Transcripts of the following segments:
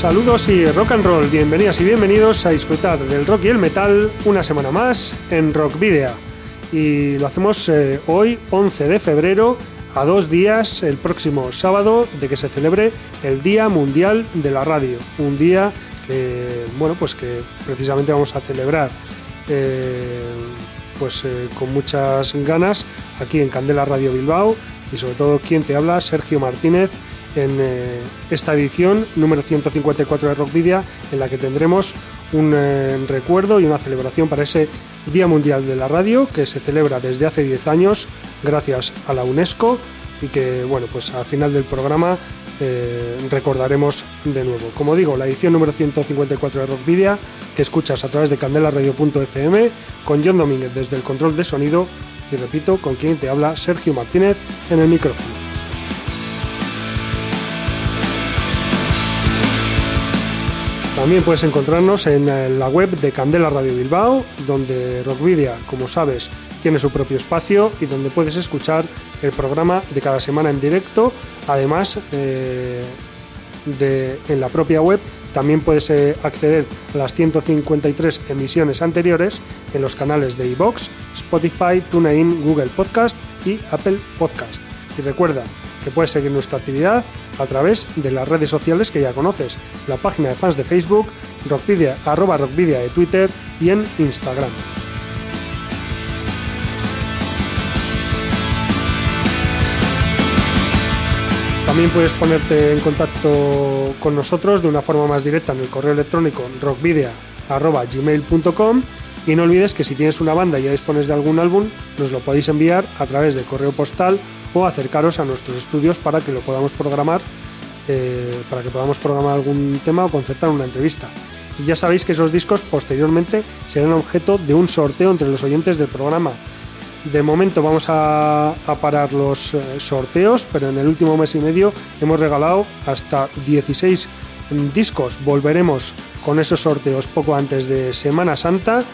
Saludos y rock and roll, bienvenidas y bienvenidos a disfrutar del rock y el metal una semana más en Rock Video. Y lo hacemos eh, hoy, 11 de febrero, a dos días, el próximo sábado, de que se celebre el Día Mundial de la Radio. Un día que, bueno, pues que precisamente vamos a celebrar eh, pues eh, con muchas ganas aquí en Candela Radio Bilbao y sobre todo quien te habla, Sergio Martínez en eh, esta edición número 154 de Rockvidia, en la que tendremos un eh, recuerdo y una celebración para ese Día Mundial de la Radio que se celebra desde hace 10 años gracias a la UNESCO y que, bueno, pues al final del programa eh, recordaremos de nuevo. Como digo, la edición número 154 de Rockvidia que escuchas a través de candelaradio.fm con John Domínguez desde el control de sonido y repito, con quien te habla Sergio Martínez en el micrófono. También puedes encontrarnos en eh, la web de Candela Radio Bilbao, donde Rockvidia, como sabes, tiene su propio espacio y donde puedes escuchar el programa de cada semana en directo. Además, eh, en la propia web también puedes eh, acceder a las 153 emisiones anteriores en los canales de iBox, Spotify, TuneIn, Google Podcast y Apple Podcast. Y recuerda que puedes seguir nuestra actividad a través de las redes sociales que ya conoces, la página de fans de Facebook, Rockvidia, arroba Rockvidia de Twitter y en Instagram. También puedes ponerte en contacto con nosotros de una forma más directa en el correo electrónico rockvidia.gmail.com y no olvides que si tienes una banda y ya dispones de algún álbum, nos lo podéis enviar a través de correo postal o acercaros a nuestros estudios para que lo podamos programar, eh, para que podamos programar algún tema o concertar una entrevista. Y ya sabéis que esos discos posteriormente serán objeto de un sorteo entre los oyentes del programa. De momento vamos a, parar los eh, sorteos, pero en el último mes y medio hemos regalado hasta 16 discos. Volveremos con esos sorteos poco antes de Semana Santa,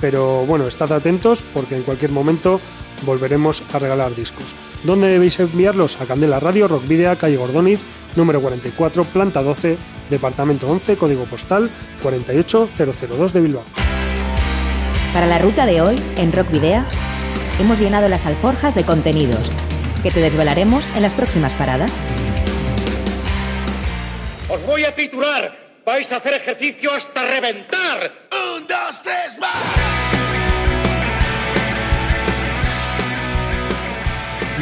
pero bueno, estad atentos porque en cualquier momento volveremos a regalar discos. ¿Dónde debéis enviarlos? A Candela Radio, Rock Video, calle Gordoniz, número 44, planta 12, departamento 11, código postal 48002 de Bilbao. Para la ruta de hoy, en Rock Video, hemos llenado las alforjas de contenidos que te desvelaremos en las próximas paradas. Os voy a titular. Vais a hacer ejercicio hasta reventar. Un, dos, tres, más.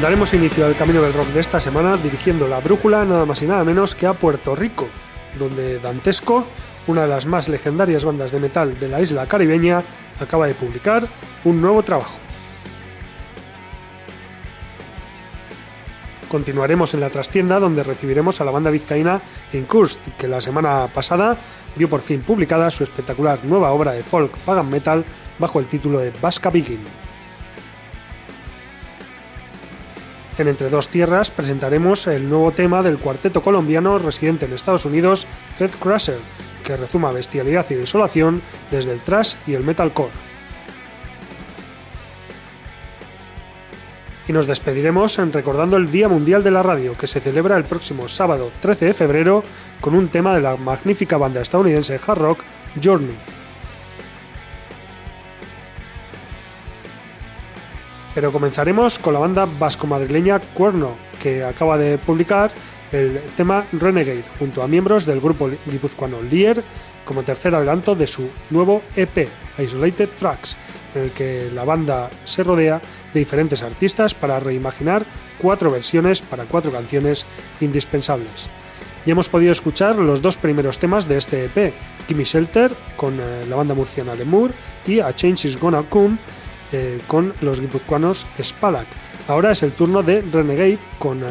Daremos inicio al camino del rock de esta semana dirigiendo la brújula nada más y nada menos que a Puerto Rico, donde Dantesco, una de las más legendarias bandas de metal de la isla caribeña, acaba de publicar un nuevo trabajo. Continuaremos en la trastienda donde recibiremos a la banda vizcaína Incurst, que la semana pasada vio por fin publicada su espectacular nueva obra de folk pagan metal bajo el título de Vasca Begin. En Entre Dos Tierras presentaremos el nuevo tema del cuarteto colombiano residente en Estados Unidos, Headcrusher, que rezuma bestialidad y desolación desde el thrash y el metalcore. Y nos despediremos recordando el Día Mundial de la Radio, que se celebra el próximo sábado 13 de febrero con un tema de la magnífica banda estadounidense hard rock Journey. Pero comenzaremos con la banda vasco-madrileña Cuerno, que acaba de publicar el tema Renegade junto a miembros del grupo guipuzcoano Lier como tercer adelanto de su nuevo EP, Isolated Tracks, en el que la banda se rodea de diferentes artistas para reimaginar cuatro versiones para cuatro canciones indispensables. Ya hemos podido escuchar los dos primeros temas de este EP, Gimme Shelter con eh, la banda murciana Lemur y A Change Is Gonna Come eh, con los guipuzcoanos Spalak. Ahora es el turno de Renegade con eh,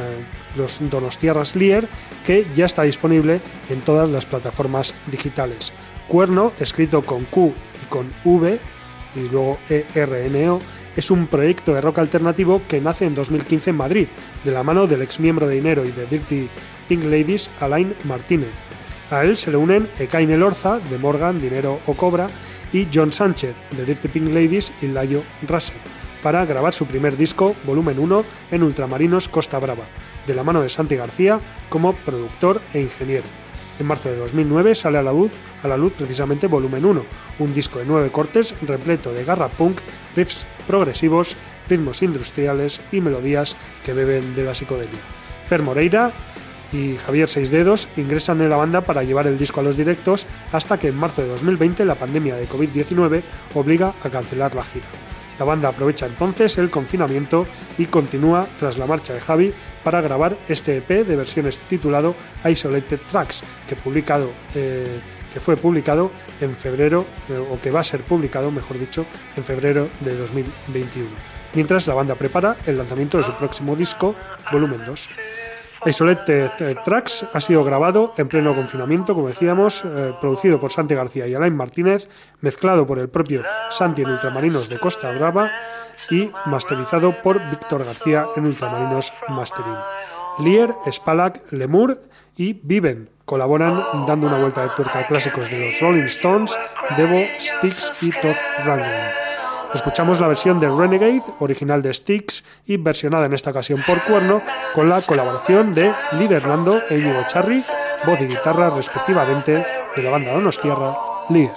los Donostierras Lier, que ya está disponible en todas las plataformas digitales. Cuerno, escrito con Q y con V, y luego ERNO, es un proyecto de rock alternativo que nace en 2015 en Madrid, de la mano del ex miembro de Dinero y de Dirty Pink Ladies, Alain Martínez. A él se le unen Ekain Elorza, de Morgan, Dinero o Cobra, y John Sánchez, de Dirty Pink Ladies y Layo Russell, para grabar su primer disco, volumen 1, en Ultramarinos Costa Brava, de la mano de Santi García como productor e ingeniero. En marzo de 2009 sale a la luz, a la luz precisamente volumen 1, un disco de nueve cortes repleto de garra punk, riffs progresivos, ritmos industriales y melodías que beben de la psicodelia. Fer Moreira y Javier Seis Dedos ingresan en la banda para llevar el disco a los directos hasta que en marzo de 2020 la pandemia de COVID-19 obliga a cancelar la gira. La banda aprovecha entonces el confinamiento y continúa tras la marcha de Javi para grabar este EP de versiones titulado Isolated Tracks, que, publicado, eh, fue publicado en febrero, eh, o que va a ser publicado, mejor dicho, en febrero de 2021, mientras la banda prepara el lanzamiento de su próximo disco, volumen 2. Isolated Tracks ha sido grabado en pleno confinamiento, como decíamos, eh, producido por Santi García y Alain Martínez, mezclado por el propio Santi en Ultramarinos de Costa Brava y masterizado por Víctor García en Ultramarinos Mastering. Lier, Spalak, Lemur y Viven colaboran dando una vuelta de tuerca a clásicos de los Rolling Stones, Devo, Styx y Todd Rundgren. Escuchamos la versión de Renegade, original de Styx y versionada en esta ocasión por Cuerno, con la colaboración de Liderlando e Íñigo Charri, voz y guitarra respectivamente de la banda Donostierra, Líder.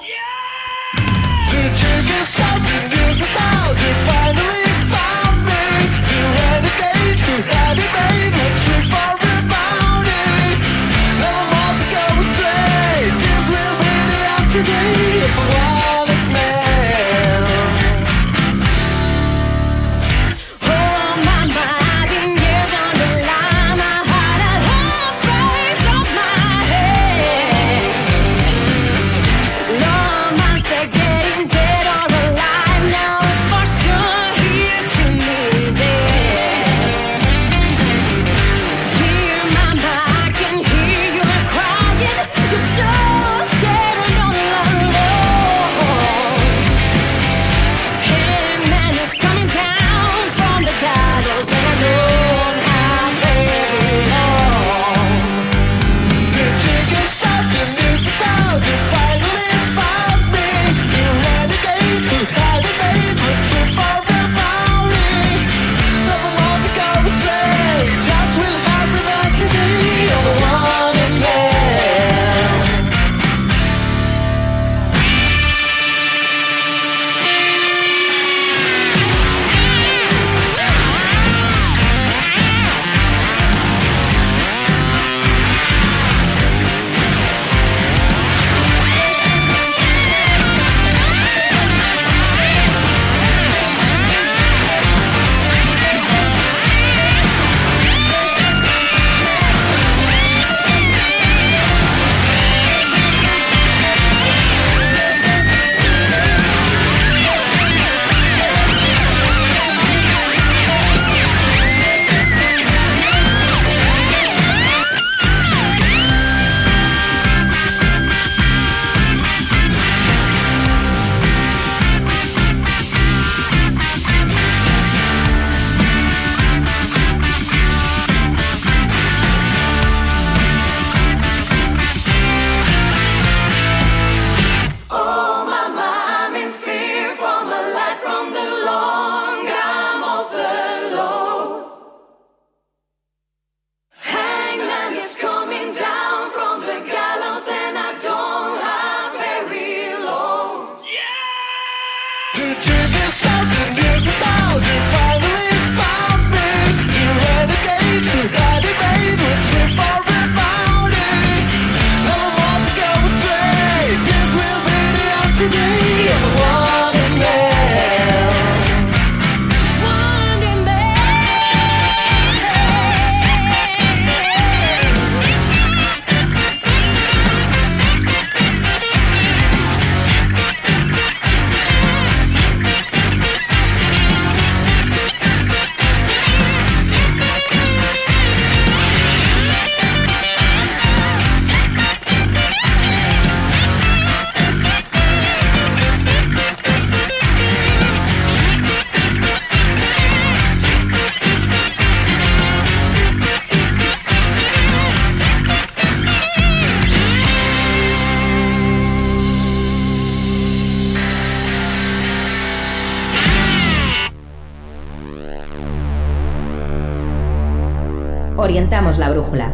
Orientamos la brújula,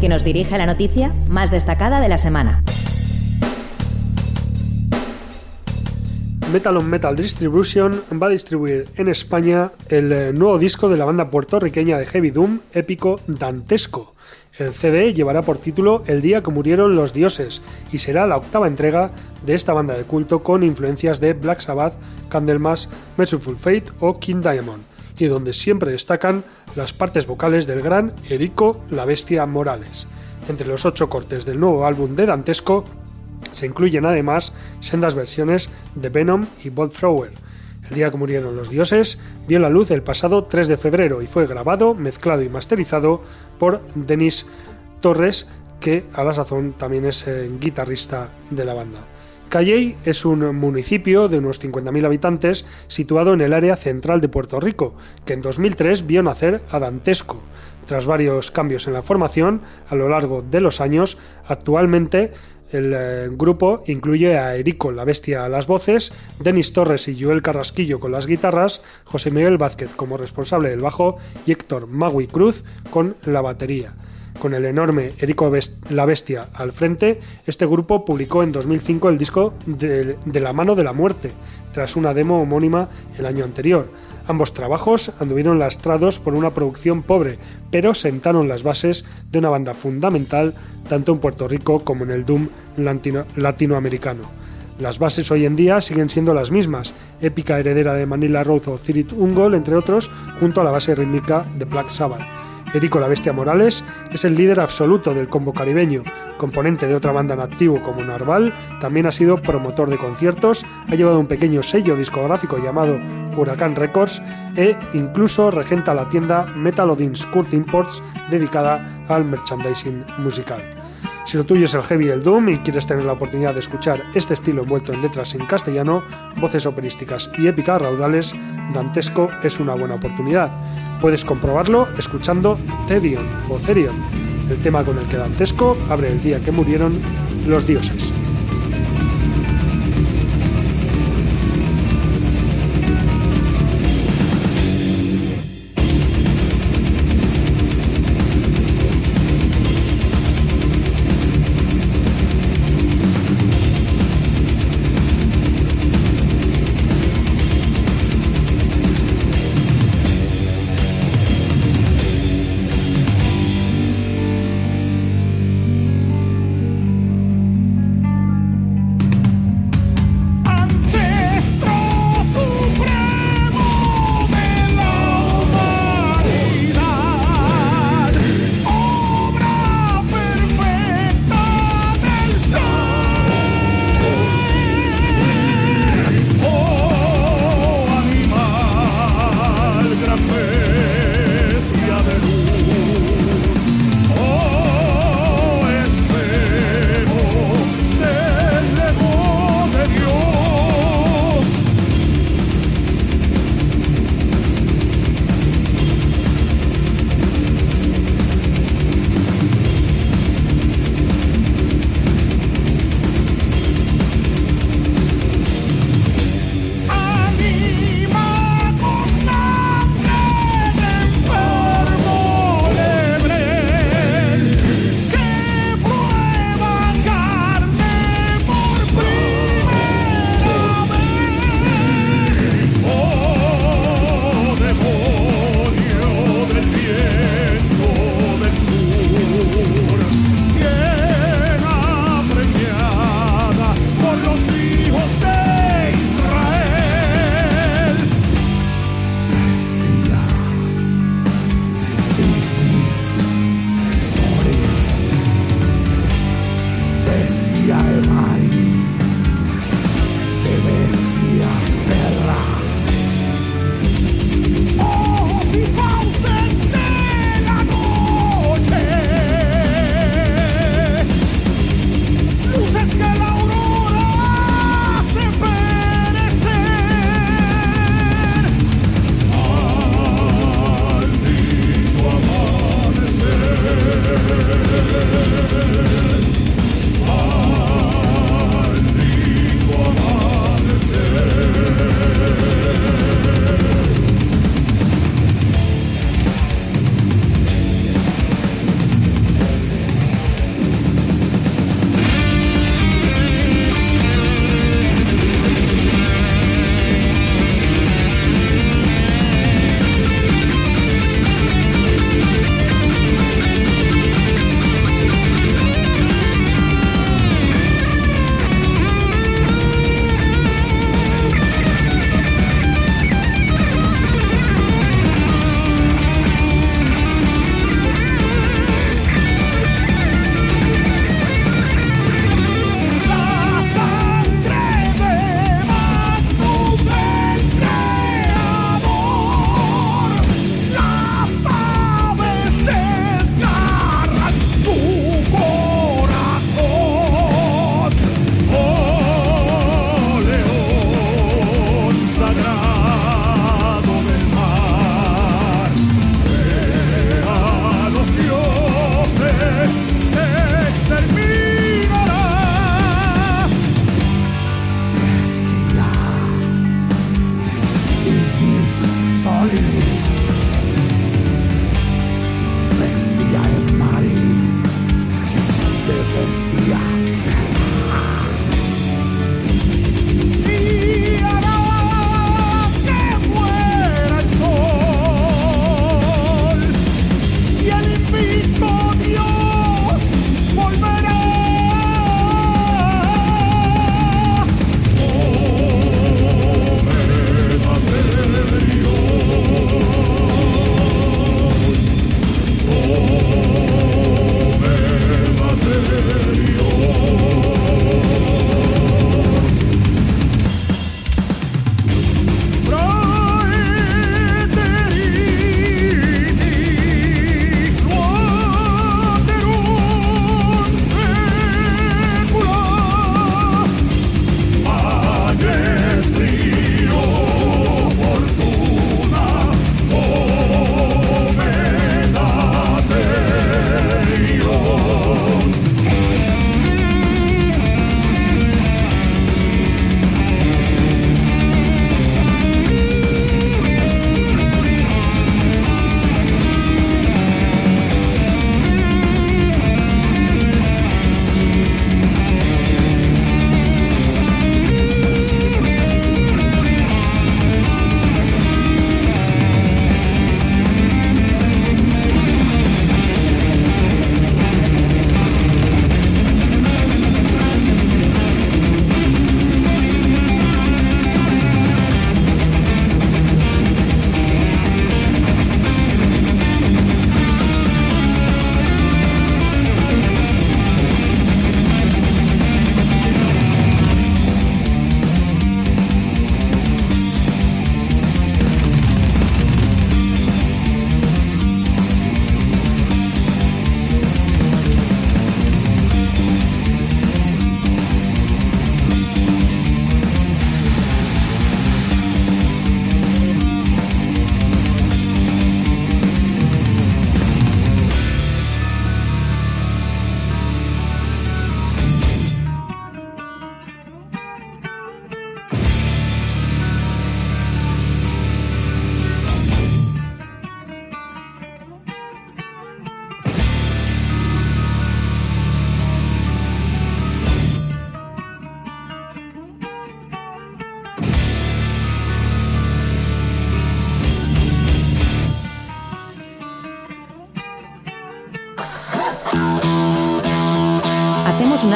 que nos dirige la noticia más destacada de la semana. Metal on Metal Distribution va a distribuir en España el eh, nuevo disco de la banda puertorriqueña de Heavy Doom épico Dantesco. El CD llevará por título El día que murieron los dioses y será la octava entrega de esta banda de culto con influencias de Black Sabbath, Candlemas, Merciful Fate o King Diamond, y donde siempre destacan las partes vocales del gran Erico la Bestia Morales. Entre los ocho cortes del nuevo álbum de Dantesco se incluyen además sendas versiones de Venom y Bolt Thrower. El día que murieron los dioses vio la luz el pasado 3 de febrero y fue grabado, mezclado y masterizado por Denis Torres, que a la sazón también es eh, guitarrista de la banda. Calley es un municipio de unos 50.000 habitantes situado en el área central de Puerto Rico, que en 2003 vio nacer a Dantesco. Tras varios cambios en la formación a lo largo de los años, actualmente el eh, grupo incluye a Erico la Bestia a las voces, Denis Torres y Joel Carrasquillo con las guitarras, José Miguel Vázquez como responsable del bajo y Héctor Magui Cruz con la batería. Con el enorme Erico la Bestia al frente, este grupo publicó en 2005 el disco de, la mano de la muerte, tras una demo homónima el año anterior. Ambos trabajos anduvieron lastrados por una producción pobre, pero sentaron las bases de una banda fundamental tanto en Puerto Rico como en el Doom latinoamericano. Las bases hoy en día siguen siendo las mismas, épica heredera de Manila Road o Cirit Ungol, entre otros, junto a la base rítmica de Black Sabbath. Erico la Bestia Morales es el líder absoluto del combo caribeño, componente de otra banda en activo como Narval, también ha sido promotor de conciertos, ha llevado un pequeño sello discográfico llamado Huracán Records e incluso regenta la tienda Metal Odin's Kurt Imports dedicada al merchandising musical. Si lo tuyo es el heavy del doom y quieres tener la oportunidad de escuchar este estilo envuelto en letras en castellano, voces operísticas y épicas raudales, Dantesco es una buena oportunidad. Puedes comprobarlo escuchando Therion o Therion, el tema con el que Dantesco abre el día que murieron los dioses.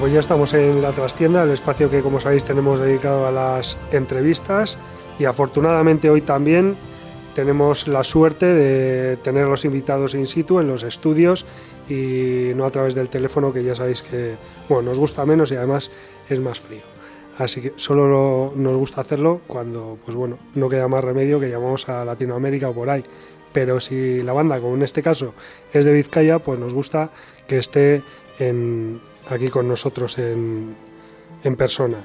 Pues ya estamos en la trastienda, el espacio que como sabéis tenemos dedicado a las entrevistas y afortunadamente hoy también tenemos la suerte de tener los invitados in situ en los estudios y no a través del teléfono que ya sabéis que bueno, nos gusta menos y además es más frío. Así que solo lo- nos gusta hacerlo cuando pues bueno, no queda más remedio que llamamos a Latinoamérica o por ahí. Pero si la banda, como en este caso, es de Vizcaya, pues nos gusta que esté en, aquí con nosotros en, persona.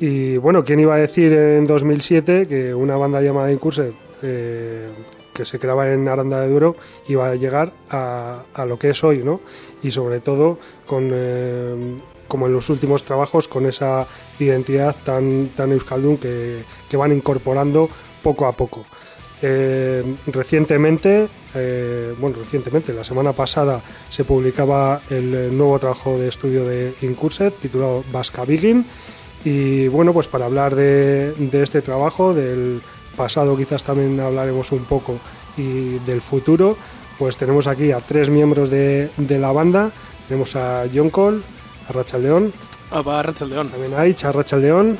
Y bueno, ¿quién iba a decir en 2007 que una banda llamada Incursed, eh, que se creaba en Aranda de Duero, iba a llegar a, a lo que es hoy, ¿no? Y sobre todo con, eh, como en los últimos trabajos, con esa identidad tan, tan euskaldun que, que van incorporando poco a poco. Eh, recientemente, eh, bueno, recientemente, la semana pasada se publicaba el eh, nuevo trabajo de estudio de Incurset titulado Vasca Begin. Y bueno, pues para hablar de, de este trabajo, del pasado quizás también hablaremos un poco y del futuro, pues tenemos aquí a tres miembros de, de la banda. Tenemos a John Cole, a Rachel León, Apa, Arratsaldeon. también a Itch, a Rachel León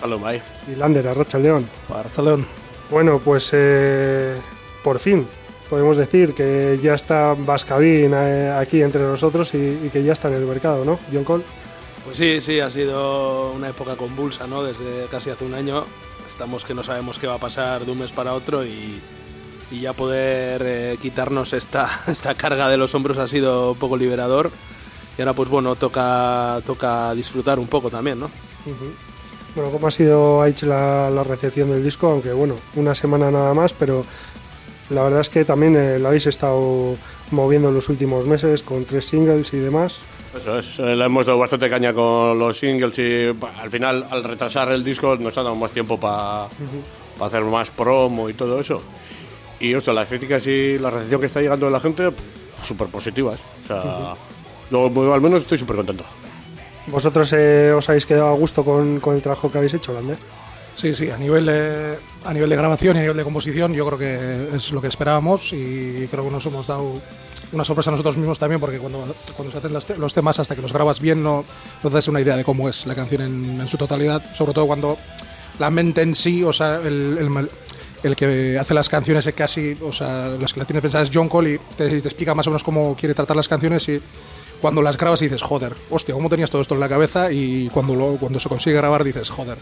y Lander, a Rachel León. Ba, Arratsaldeon. Bueno, pues eh, por fin podemos decir que ya está Vascavín eh, aquí entre nosotros y, y que ya está en el mercado, ¿no? John Cole. Pues sí, sí, ha sido una época convulsa, ¿no? Desde casi hace un año. Estamos que no sabemos qué va a pasar de un mes para otro y, y ya poder eh, quitarnos esta, esta carga de los hombros ha sido un poco liberador. Y ahora, pues bueno, toca, toca disfrutar un poco también, ¿no? Bueno, ¿cómo ha sido Aich la, la recepción del disco? Aunque bueno, una semana nada más, pero la verdad es que también eh, lo habéis estado moviendo en los últimos meses con tres singles y demás. Eso es, le hemos dado bastante caña con los singles y pa, al final, al retrasar el disco, nos ha dado más tiempo para hacer más promo y todo eso. Y eso, las críticas y la recepción que está llegando de la gente, súper positivas. O sea, yo, bueno, al menos estoy súper contento. ¿Vosotros eh, os habéis quedado a gusto con, con el trabajo que habéis hecho, Lander? Sí, sí, a nivel, de, a nivel de grabación y a nivel de composición yo creo que es lo que esperábamos y creo que nos hemos dado una sorpresa a nosotros mismos también porque cuando, cuando se hacen las los temas hasta que los grabas bien no, no te das una idea de cómo es la canción en, en su totalidad, sobre todo cuando la mente en sí, o sea, el, el el que hace las canciones es casi, o sea, las que la tiene pensadas es John Cole y te, te explica más o menos cómo quiere tratar las canciones y cuando las grabas y dices, joder, hostia, ¿cómo tenías todo esto en la cabeza? Y cuando, lo, cuando se consigue grabar dices, joder,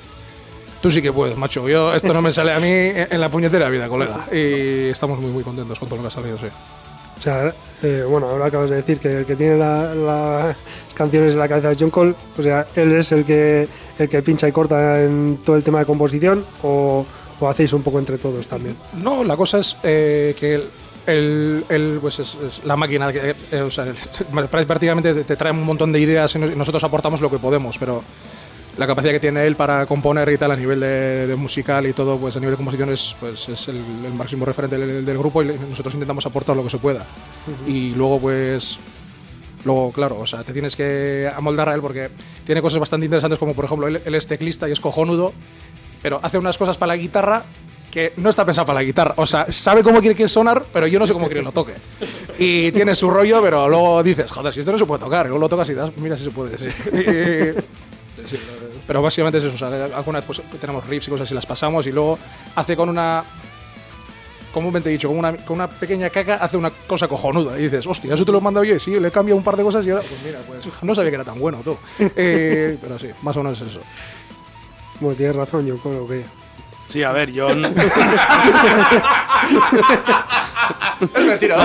Tú sí que puedes, macho. Yo, esto no me sale a mí en la puñetera vida, colega. Y estamos muy, muy contentos con todo lo que ha salido, sí. O sea, eh, bueno, ahora acabas de decir que el que tiene la- las canciones en la cabeza es John Cole, o sea, él es el que, el que pincha y corta en todo el tema de composición, o, o hacéis un poco entre todos también. No, la cosa es eh, que el, el- pues es, es la máquina, que, eh, o sea, es- prácticamente te, te trae un montón de ideas y nos- y nosotros aportamos lo que podemos, pero la capacidad que tiene él para componer y tal a nivel de, de musical y todo, pues a nivel de composición es, pues, es el, el máximo referente del, del grupo y nosotros intentamos aportar lo que se pueda. Y luego, pues, Luego, claro, o sea, te tienes que amoldar a él porque tiene cosas bastante interesantes, como por ejemplo, él, él es teclista y es cojonudo, pero hace unas cosas para la guitarra que no está pensado para la guitarra. O sea, sabe cómo quiere que sonar, pero yo no sé cómo quiere que lo toque. Y tiene su rollo, pero luego dices, joder, si esto no se puede tocar. Luego lo tocas y das, mira si se puede. Sí. Y- sí, pero básicamente es eso. O sea, alguna vez pues, tenemos riffs y cosas así, las pasamos y luego hace con una. Comúnmente dicho, con una, con una pequeña caca hace una cosa cojonuda. Y dices, hostia, eso te lo he mandado yo. Y sí, le he cambiado un par de cosas y ahora, pues mira, pues no sabía que era tan bueno tú. Eh, pero sí, más o menos es eso. Bueno, tienes razón, yo creo que. Sí, a ver, yo. Es mentira.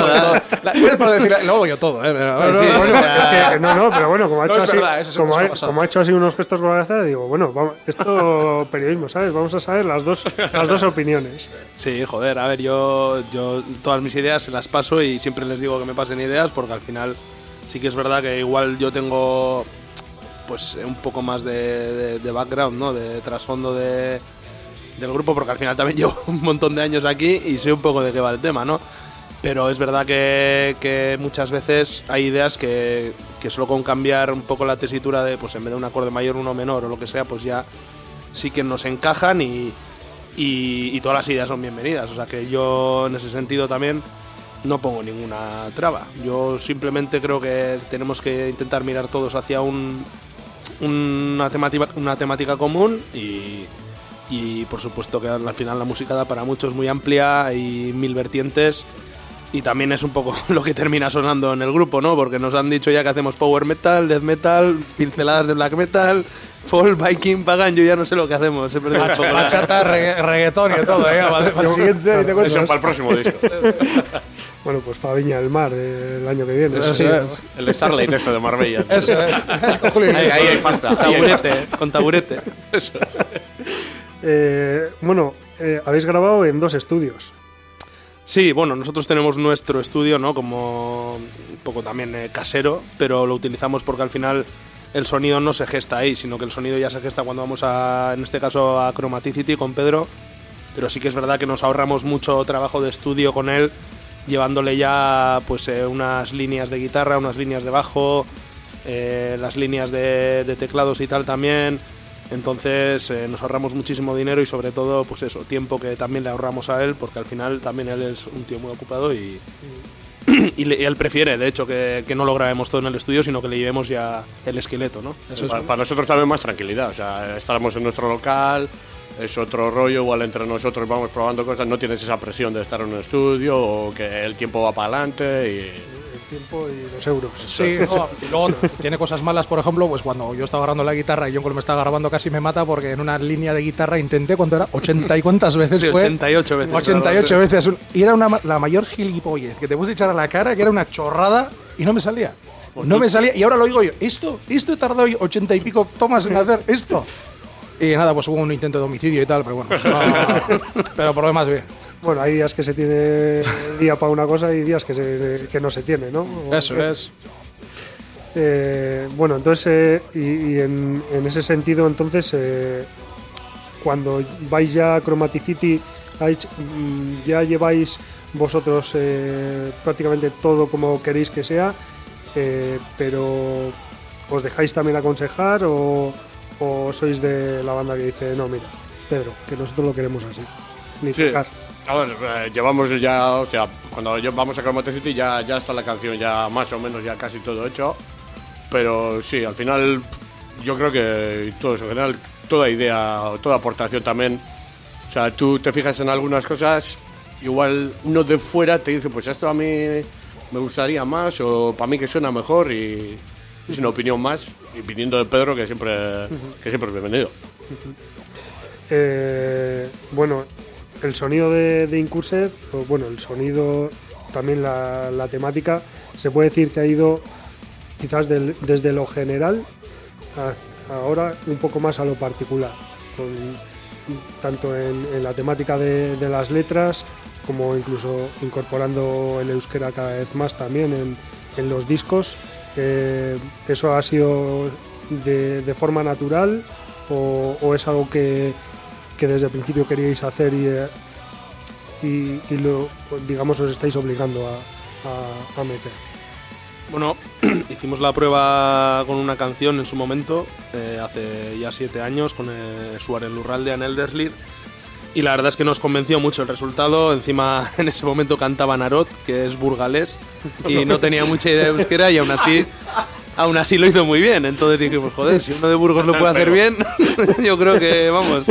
La- es para decir, luego yo todo, ¿eh? Pero, No, no, sí, bueno, o sea- es que- no, no, pero bueno, como ha No, hecho así, verdad, como, ha como ha hecho así unos gestos con la cabeza, digo, bueno, vamos, esto periodismo, ¿sabes? Vamos a saber las dos, las dos opiniones. Sí, joder, a ver, yo, yo todas mis ideas se las paso y siempre les digo que me pasen ideas porque al final sí que es verdad que igual yo tengo pues un poco más de, de- de background, ¿no? De trasfondo de, del grupo porque al final también llevo un montón de años aquí y sé un poco de qué va el tema, ¿no? Pero es verdad que, que muchas veces hay ideas que, que solo con cambiar un poco la tesitura de, pues en vez de un acorde mayor, uno menor o lo que sea, pues ya sí que nos encajan y, y, y todas las ideas son bienvenidas. O sea que yo en ese sentido también no pongo ninguna traba. Yo simplemente creo que tenemos que intentar mirar todos hacia un, una, temática, una temática común y, y por supuesto que al final la música da para muchos muy amplia y mil vertientes. Y también es un poco lo que termina sonando en el grupo, ¿no? Porque nos han dicho ya que hacemos power metal, death metal, pinceladas de black metal, folk, viking, pagan, yo ya no sé lo que hacemos. la- Bachata, regga- reggaetón y todo, ¿eh? Para, para el siguiente, te cuento. Eso para el próximo disco. Bueno, pues para Viña del Mar eh, el año que viene. Eso sí, es. El Starlight este de Marbella. Eso es. Ahí, ahí hay pasta. taburete, con taburete. Eh, bueno, eh, habéis grabado en dos estudios. Sí, bueno, nosotros tenemos nuestro estudio, ¿no? Como un poco también eh, casero, pero lo utilizamos porque al final el sonido no se gesta ahí, sino que el sonido ya se gesta cuando vamos a, en este caso, a Chromaticity con Pedro. Pero sí que es verdad que nos ahorramos mucho trabajo de estudio con él, llevándole ya pues unas líneas de guitarra, unas líneas de bajo, las líneas de teclados y tal también. Entonces eh, nos ahorramos muchísimo dinero y sobre todo, pues eso, tiempo que también le ahorramos a él, porque al final también él es un tío muy ocupado y, y, le- y él prefiere, de hecho, que, que no lo grabemos todo en el estudio, sino que le llevemos ya el esqueleto, ¿no? para, para nosotros también más tranquilidad. O sea, estábamos en nuestro local, es otro rollo, igual entre nosotros vamos probando cosas, no tienes esa presión de estar en un estudio o que el tiempo va para adelante El tiempo y los euros. Sí, no, y luego tiene cosas malas, por ejemplo, pues cuando yo estaba grabando la guitarra y yo cuando me estaba grabando casi me mata porque en una línea de guitarra intenté, ¿cuánto era? ¿80 y cuántas veces Sí, fue? 88 veces. 88 veces. Y era una, la mayor gilipollez que te puse a echar a la cara, que era una chorrada y no me salía. No me salía. Y ahora lo digo yo, ¿esto? ¿Esto he tardado yo 80 y pico tomas en hacer esto? Y nada, pues hubo un intento de homicidio y tal, pero bueno. no- pero por lo demás, bien. Bueno, hay días que se tiene día para una cosa y días que, se- que no se tiene, ¿no? Eso es. Eh, bueno, entonces, eh, y, y en, en ese sentido, entonces, eh, cuando vais ya a Chromaticity, ¿habéis- mm, ya lleváis vosotros eh, prácticamente todo como queréis que sea, eh, pero ¿os dejáis también aconsejar o, o sois de la banda que dice, no, mira, Pedro, que nosotros lo queremos así? Ni Sí. tocar. A ver, eh, llevamos ya, o sea, cuando yo- vamos a Chromaticity ya, ya está la canción ya más o menos ya casi todo hecho. Pero sí, al final yo creo que todo eso, en general, toda idea, toda aportación también. O sea, tú te fijas en algunas cosas, igual uno de fuera te dice, pues esto a mí me gustaría más o para mí que suena mejor y es una opinión más. Y viniendo de Pedro, que siempre, que siempre es bienvenido. Eh, bueno, el sonido de, de Incursed, o bueno, el sonido, también la, temática, se puede decir que ha ido quizás desde lo general ahora un poco más a lo particular, tanto en, la temática de, las letras como incluso incorporando el euskera cada vez más también en, en los discos. Eh, ¿Eso ha sido de, forma natural o es algo que, que desde el principio queríais hacer y, eh, y, y lo, digamos, os estáis obligando a, a- a meter? Bueno, hicimos la prueba con una canción en su momento, eh, hace ya siete años, con eh, Suárez Lurralde en Elderslir. y la verdad es que nos convenció mucho el resultado. Encima, en ese momento cantaba Narot, que es burgalés, y no tenía mucha idea de euskera, y aún así, aún así lo hizo muy bien. Entonces dijimos, joder, si uno de Burgos lo puede hacer bien, yo creo que vamos.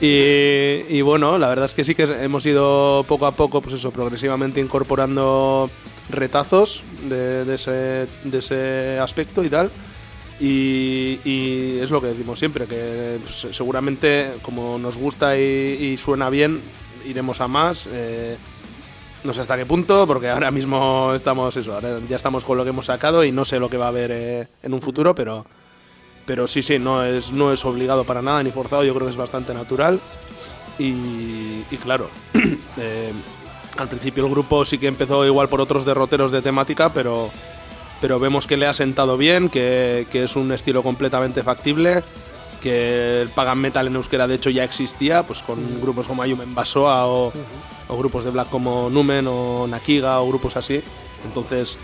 Y, bueno, la verdad es que sí que hemos ido poco a poco, pues eso, progresivamente incorporando retazos de, ese, de ese aspecto y tal. Y, es lo que decimos siempre, que pues, seguramente como nos gusta y, y suena bien, iremos a más. eh, no sé hasta qué punto, porque ahora mismo estamos eso, ahora ya estamos con lo que hemos sacado y no sé lo que va a haber eh, en un futuro, pero, pero sí, sí, no es, no es obligado para nada ni forzado, yo creo que es bastante natural. Y, y claro, eh, al principio el grupo sí que empezó igual por otros derroteros de temática, pero, pero vemos que le ha sentado bien, que, que es un estilo completamente factible, que el pagan metal en euskera de hecho ya existía, pues con grupos como Ayumen Basoa o, o grupos de black como Numen o Nakiga o grupos así. Entonces,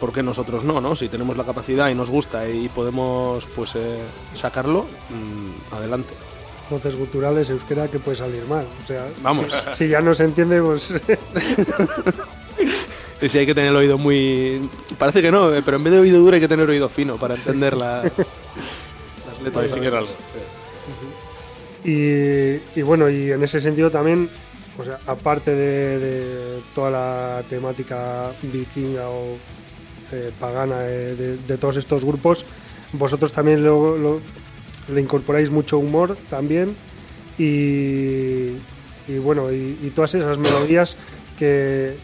¿por qué nosotros no, no? Si tenemos la capacidad y nos gusta y podemos pues eh, sacarlo, mm, adelante. Voces guturales, euskera, que puede salir mal. O sea, Vamos. Si, si ya no se entiende, pues. Y si hay que tener el oído muy... Parece que no, eh, pero en vez de oído duro hay que tener oído fino para entender la- las letras. Y, y bueno, y en ese sentido también, o sea, aparte de, de toda la temática vikinga o eh, pagana eh, de, todos estos grupos, vosotros también lo- le incorporáis mucho humor también y, bueno, y, todas esas melodías que,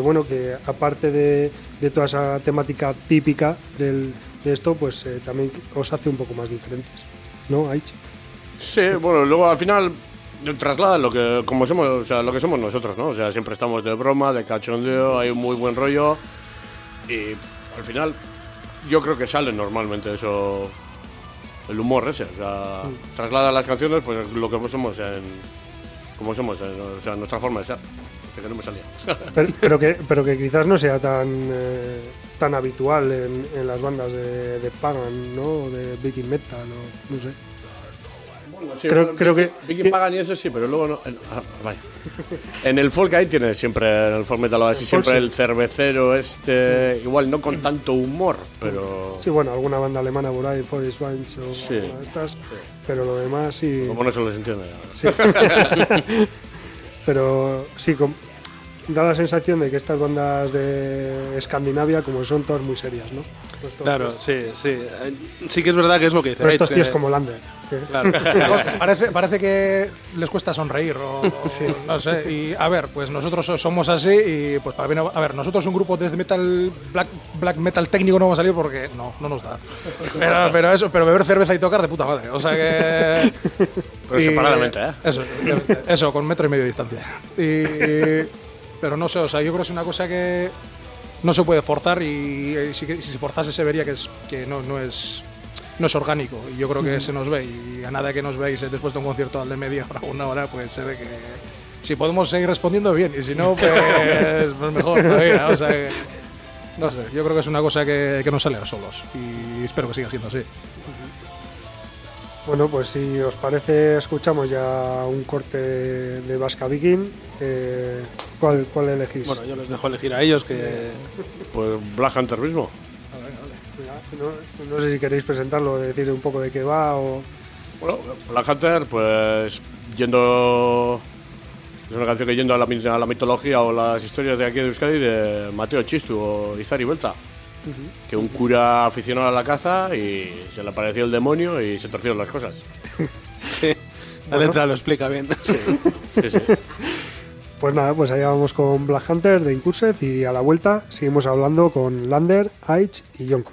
bueno, que aparte de, toda esa temática típica de esto, pues eh, también os hace un poco más diferentes, ¿no, Aichi? Sí, bueno, luego al final traslada lo que como somos, o sea, lo que somos nosotros, ¿no? O sea, siempre estamos de broma, de cachondeo, hay un muy buen rollo y al final yo creo que sale normalmente eso el humor ese, o sea, traslada a las canciones pues lo que somos en como somos, en- o sea, nuestra forma de ser. Que queremos salir. pero, pero que, pero que quizás no sea tan, eh, tan habitual en, en las bandas de, de Pagan, ¿no? O de Viking Metal, o no sé. Sí, Creo- creo que- Vicky que- Pagan y eso sí, pero luego no. en- ah, vaya. En el folk ahí tienes siempre, en el folk metal así, siempre sí. el cervecero este, igual no con tanto humor, pero. Sí, bueno, alguna banda alemana por ahí, Forest Bunch o Sí. alguna de estas, pero lo demás sí. Como no se les entiende. sí. pero sí, com- da la sensación de que estas bandas de Escandinavia, como son todas muy serias, ¿no? Estos- Claro, sí, sí. Eh, Sí que es verdad que es lo que dice. pero estos tíos que- como Lander. que- Claro. Parece, parece que les cuesta sonreír o, o no sé. Y a ver, pues nosotros somos así y pues para mí no- a ver, nosotros un grupo de metal black, black metal técnico no vamos a salir porque no, no nos da. Pero, pero eso, pero beber cerveza y tocar de puta madre. O sea que Pero y- separadamente, ¿eh? Eso, eso, con metro y medio de distancia. Y, pero no sé, o sea, yo creo que es una cosa que no se puede forzar y, eh, si, si se forzase se vería que, es, que no, no, es, no es orgánico. Y yo creo que se nos ve. Y a nada que nos veis después de un concierto al de media hora, una hora, pues se ve que si podemos seguir respondiendo bien y si no, pues, pues mejor todavía. O sea, que, no sé, yo creo que es una cosa que, que nos sale a solos y espero que siga siendo así. Bueno, pues si os parece, escuchamos ya un corte de Vasca Viking. Eh, ¿cuál, ¿Cuál elegís? Bueno, yo les dejo elegir a ellos que... Pues Black Hunter mismo. no, no sé si queréis presentarlo, decir un poco de qué va o. Bueno, Black Hunter, pues yendo. Es una canción que yendo a la, a la mitología o las historias de aquí de Euskadi de Mateo Chistu o Izari Belza. Que un cura aficionado a la caza y se le apareció el demonio y se torcieron las cosas. Sí, la letra lo explica bien. Sí, sí. Pues nada, pues allá vamos con Black Hunter de Incursed y a la vuelta seguimos hablando con Lander, Aich y Yonko.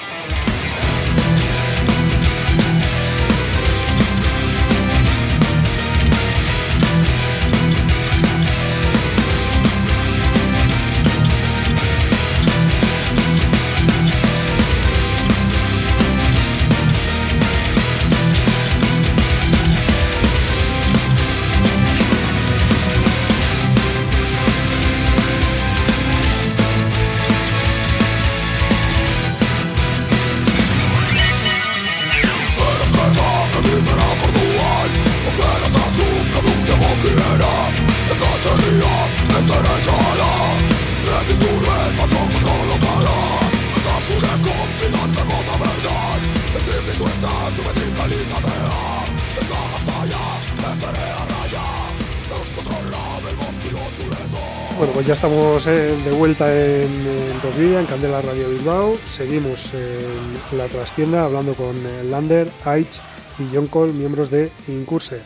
Ya estamos eh, de vuelta en, en en Candela Radio Bilbao. Seguimos en la trastienda hablando con eh, Lander, Aich y John Cole, miembros de Incurse.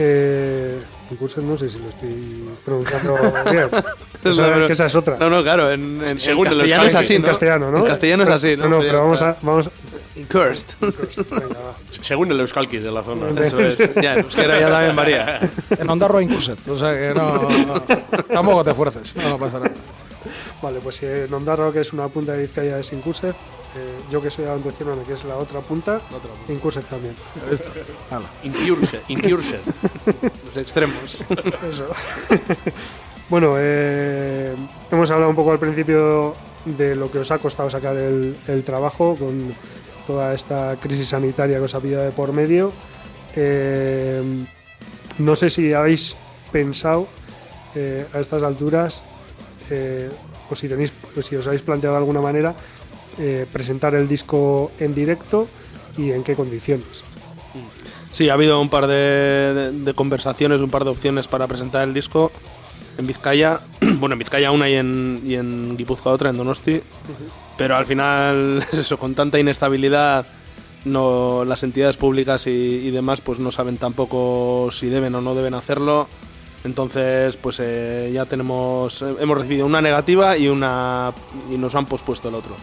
Eh, Incurse no sé si lo estoy pronunciando bien. Esa, que esa es otra. No, no, claro, en, en- Según en el castellano es así, en ¿no? castellano, ¿no? En castellano es así, ¿no? No, no, pero vamos a... Venga, va. Según el Euskalki de la zona. Eso es. Ya, en euskera ya también varía. En Ondarroa Incurset, o sea que no, no- tampoco te fuerces, no, no pasa nada. Vale, pues eh, Nondarro, que es una punta de Vizcaya, es Incurset. Eh, yo que soy de Antociano, que es la otra punta, Incurset también. Incursed. Incursed. Los extremos. Eso. bueno, eh, hemos hablado un poco al principio de lo que os ha costado sacar el, el trabajo con toda esta crisis sanitaria que os ha pillado de por medio. Eh, no sé si habéis pensado eh, a estas alturas eh, o si tenéis, o si os habéis planteado de alguna manera eh, presentar el disco en directo y en qué condiciones. Sí, ha habido un par de, de- de conversaciones, un par de opciones para presentar el disco en Vizcaya. Bueno, en Vizcaya una y en, y en Guipúzcoa otra, en Donosti. Pero al final, es eso, con tanta inestabilidad, no, las entidades públicas y, y demás pues no saben tampoco si deben o no deben hacerlo. Entonces, pues eh, ya tenemos, eh, hemos recibido una negativa y una y nos han pospuesto el otro.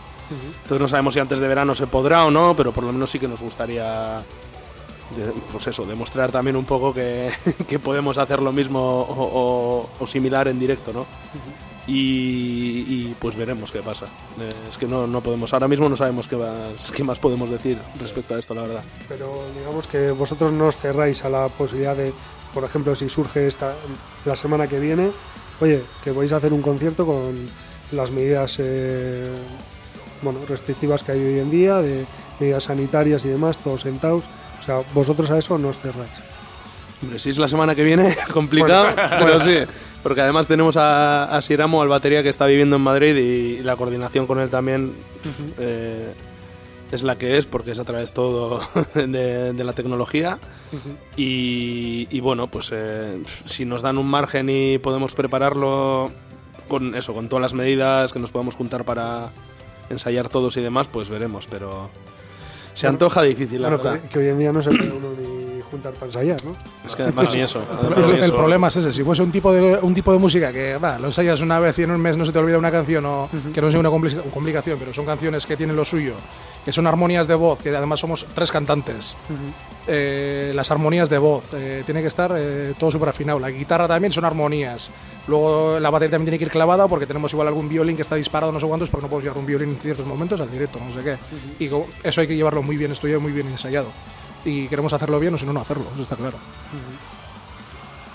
Entonces no sabemos si antes de verano se podrá o no, pero por lo menos sí que nos gustaría de- pues eso, demostrar también un poco que, que podemos hacer lo mismo o, o- o similar en directo, ¿no? Y, y, pues veremos qué pasa. Eh, es que no, no podemos, ahora mismo no sabemos qué más, qué más podemos decir respecto a esto, la verdad. Pero digamos que vosotros no os cerráis a la posibilidad de, por ejemplo, si surge esta la semana que viene, oye, que vais a hacer un concierto con las medidas eh, bueno, restrictivas que hay hoy en día, de medidas sanitarias y demás, todos sentados. O sea, vosotros a eso no os cerráis. Hombre, si es la semana que viene, complicado, pero sí. Porque además tenemos a, a Siramo, al batería, que está viviendo en Madrid y, la coordinación con él también eh, es la que es, porque es a través todo de, de la tecnología. y, y bueno, pues eh, si nos dan un margen y podemos prepararlo con eso, con todas las medidas que nos podamos juntar para ensayar todos y demás, pues veremos, pero se antoja difícil, la Bueno, verdad. que, que hoy en día no se puede uno ni para ensayar, ¿no? Es que además ni eso. El, además el eso. problema es ese. Si fuese un tipo de un tipo de música que va, lo ensayas una vez y en un mes no se te olvida una canción o que no sea una compli- complicación, pero son canciones que tienen lo suyo, que son armonías de voz, que además somos tres cantantes. Eh, las armonías de voz, eh, tiene que estar eh, todo súper afinado. La guitarra también son armonías. Luego la batería también tiene que ir clavada porque tenemos igual algún violín que está disparado no sé cuántos porque no podemos llevar un violín en ciertos momentos al directo, no sé qué. Y co- eso hay que llevarlo muy bien estudiado, muy bien ensayado. Y queremos hacerlo bien o si no, no hacerlo, eso está claro.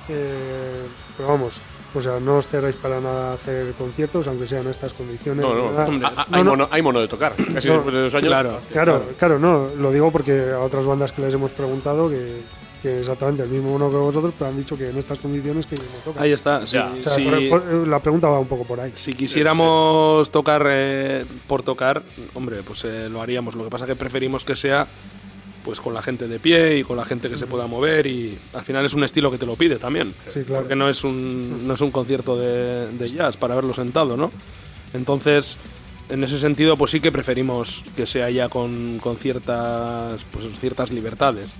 Eh, pero vamos, o sea, no os cerráis para nada hacer conciertos, aunque sean en estas condiciones. No, no, ¿verdad? a- a- No, hay, no. Mono, hay mono de tocar. Casi No, después de dos años. Claro. Claro, claro, no, lo digo porque a otras bandas que les hemos preguntado que, que exactamente el mismo uno que vosotros, pero han dicho que en estas condiciones que no tocan. Ahí está. O sea, por- por- la pregunta va un poco por ahí. si quisiéramos tocar eh, por tocar, hombre, pues eh, lo haríamos. Lo que pasa que preferimos que sea pues con la gente de pie y con la gente que se pueda mover y al final es un estilo que te lo pide también. Sí, claro. Porque no es un, no es un concierto de, de jazz para verlo sentado, ¿no? Entonces, en ese sentido, pues sí que preferimos que sea ya con, con ciertas, pues, ciertas libertades.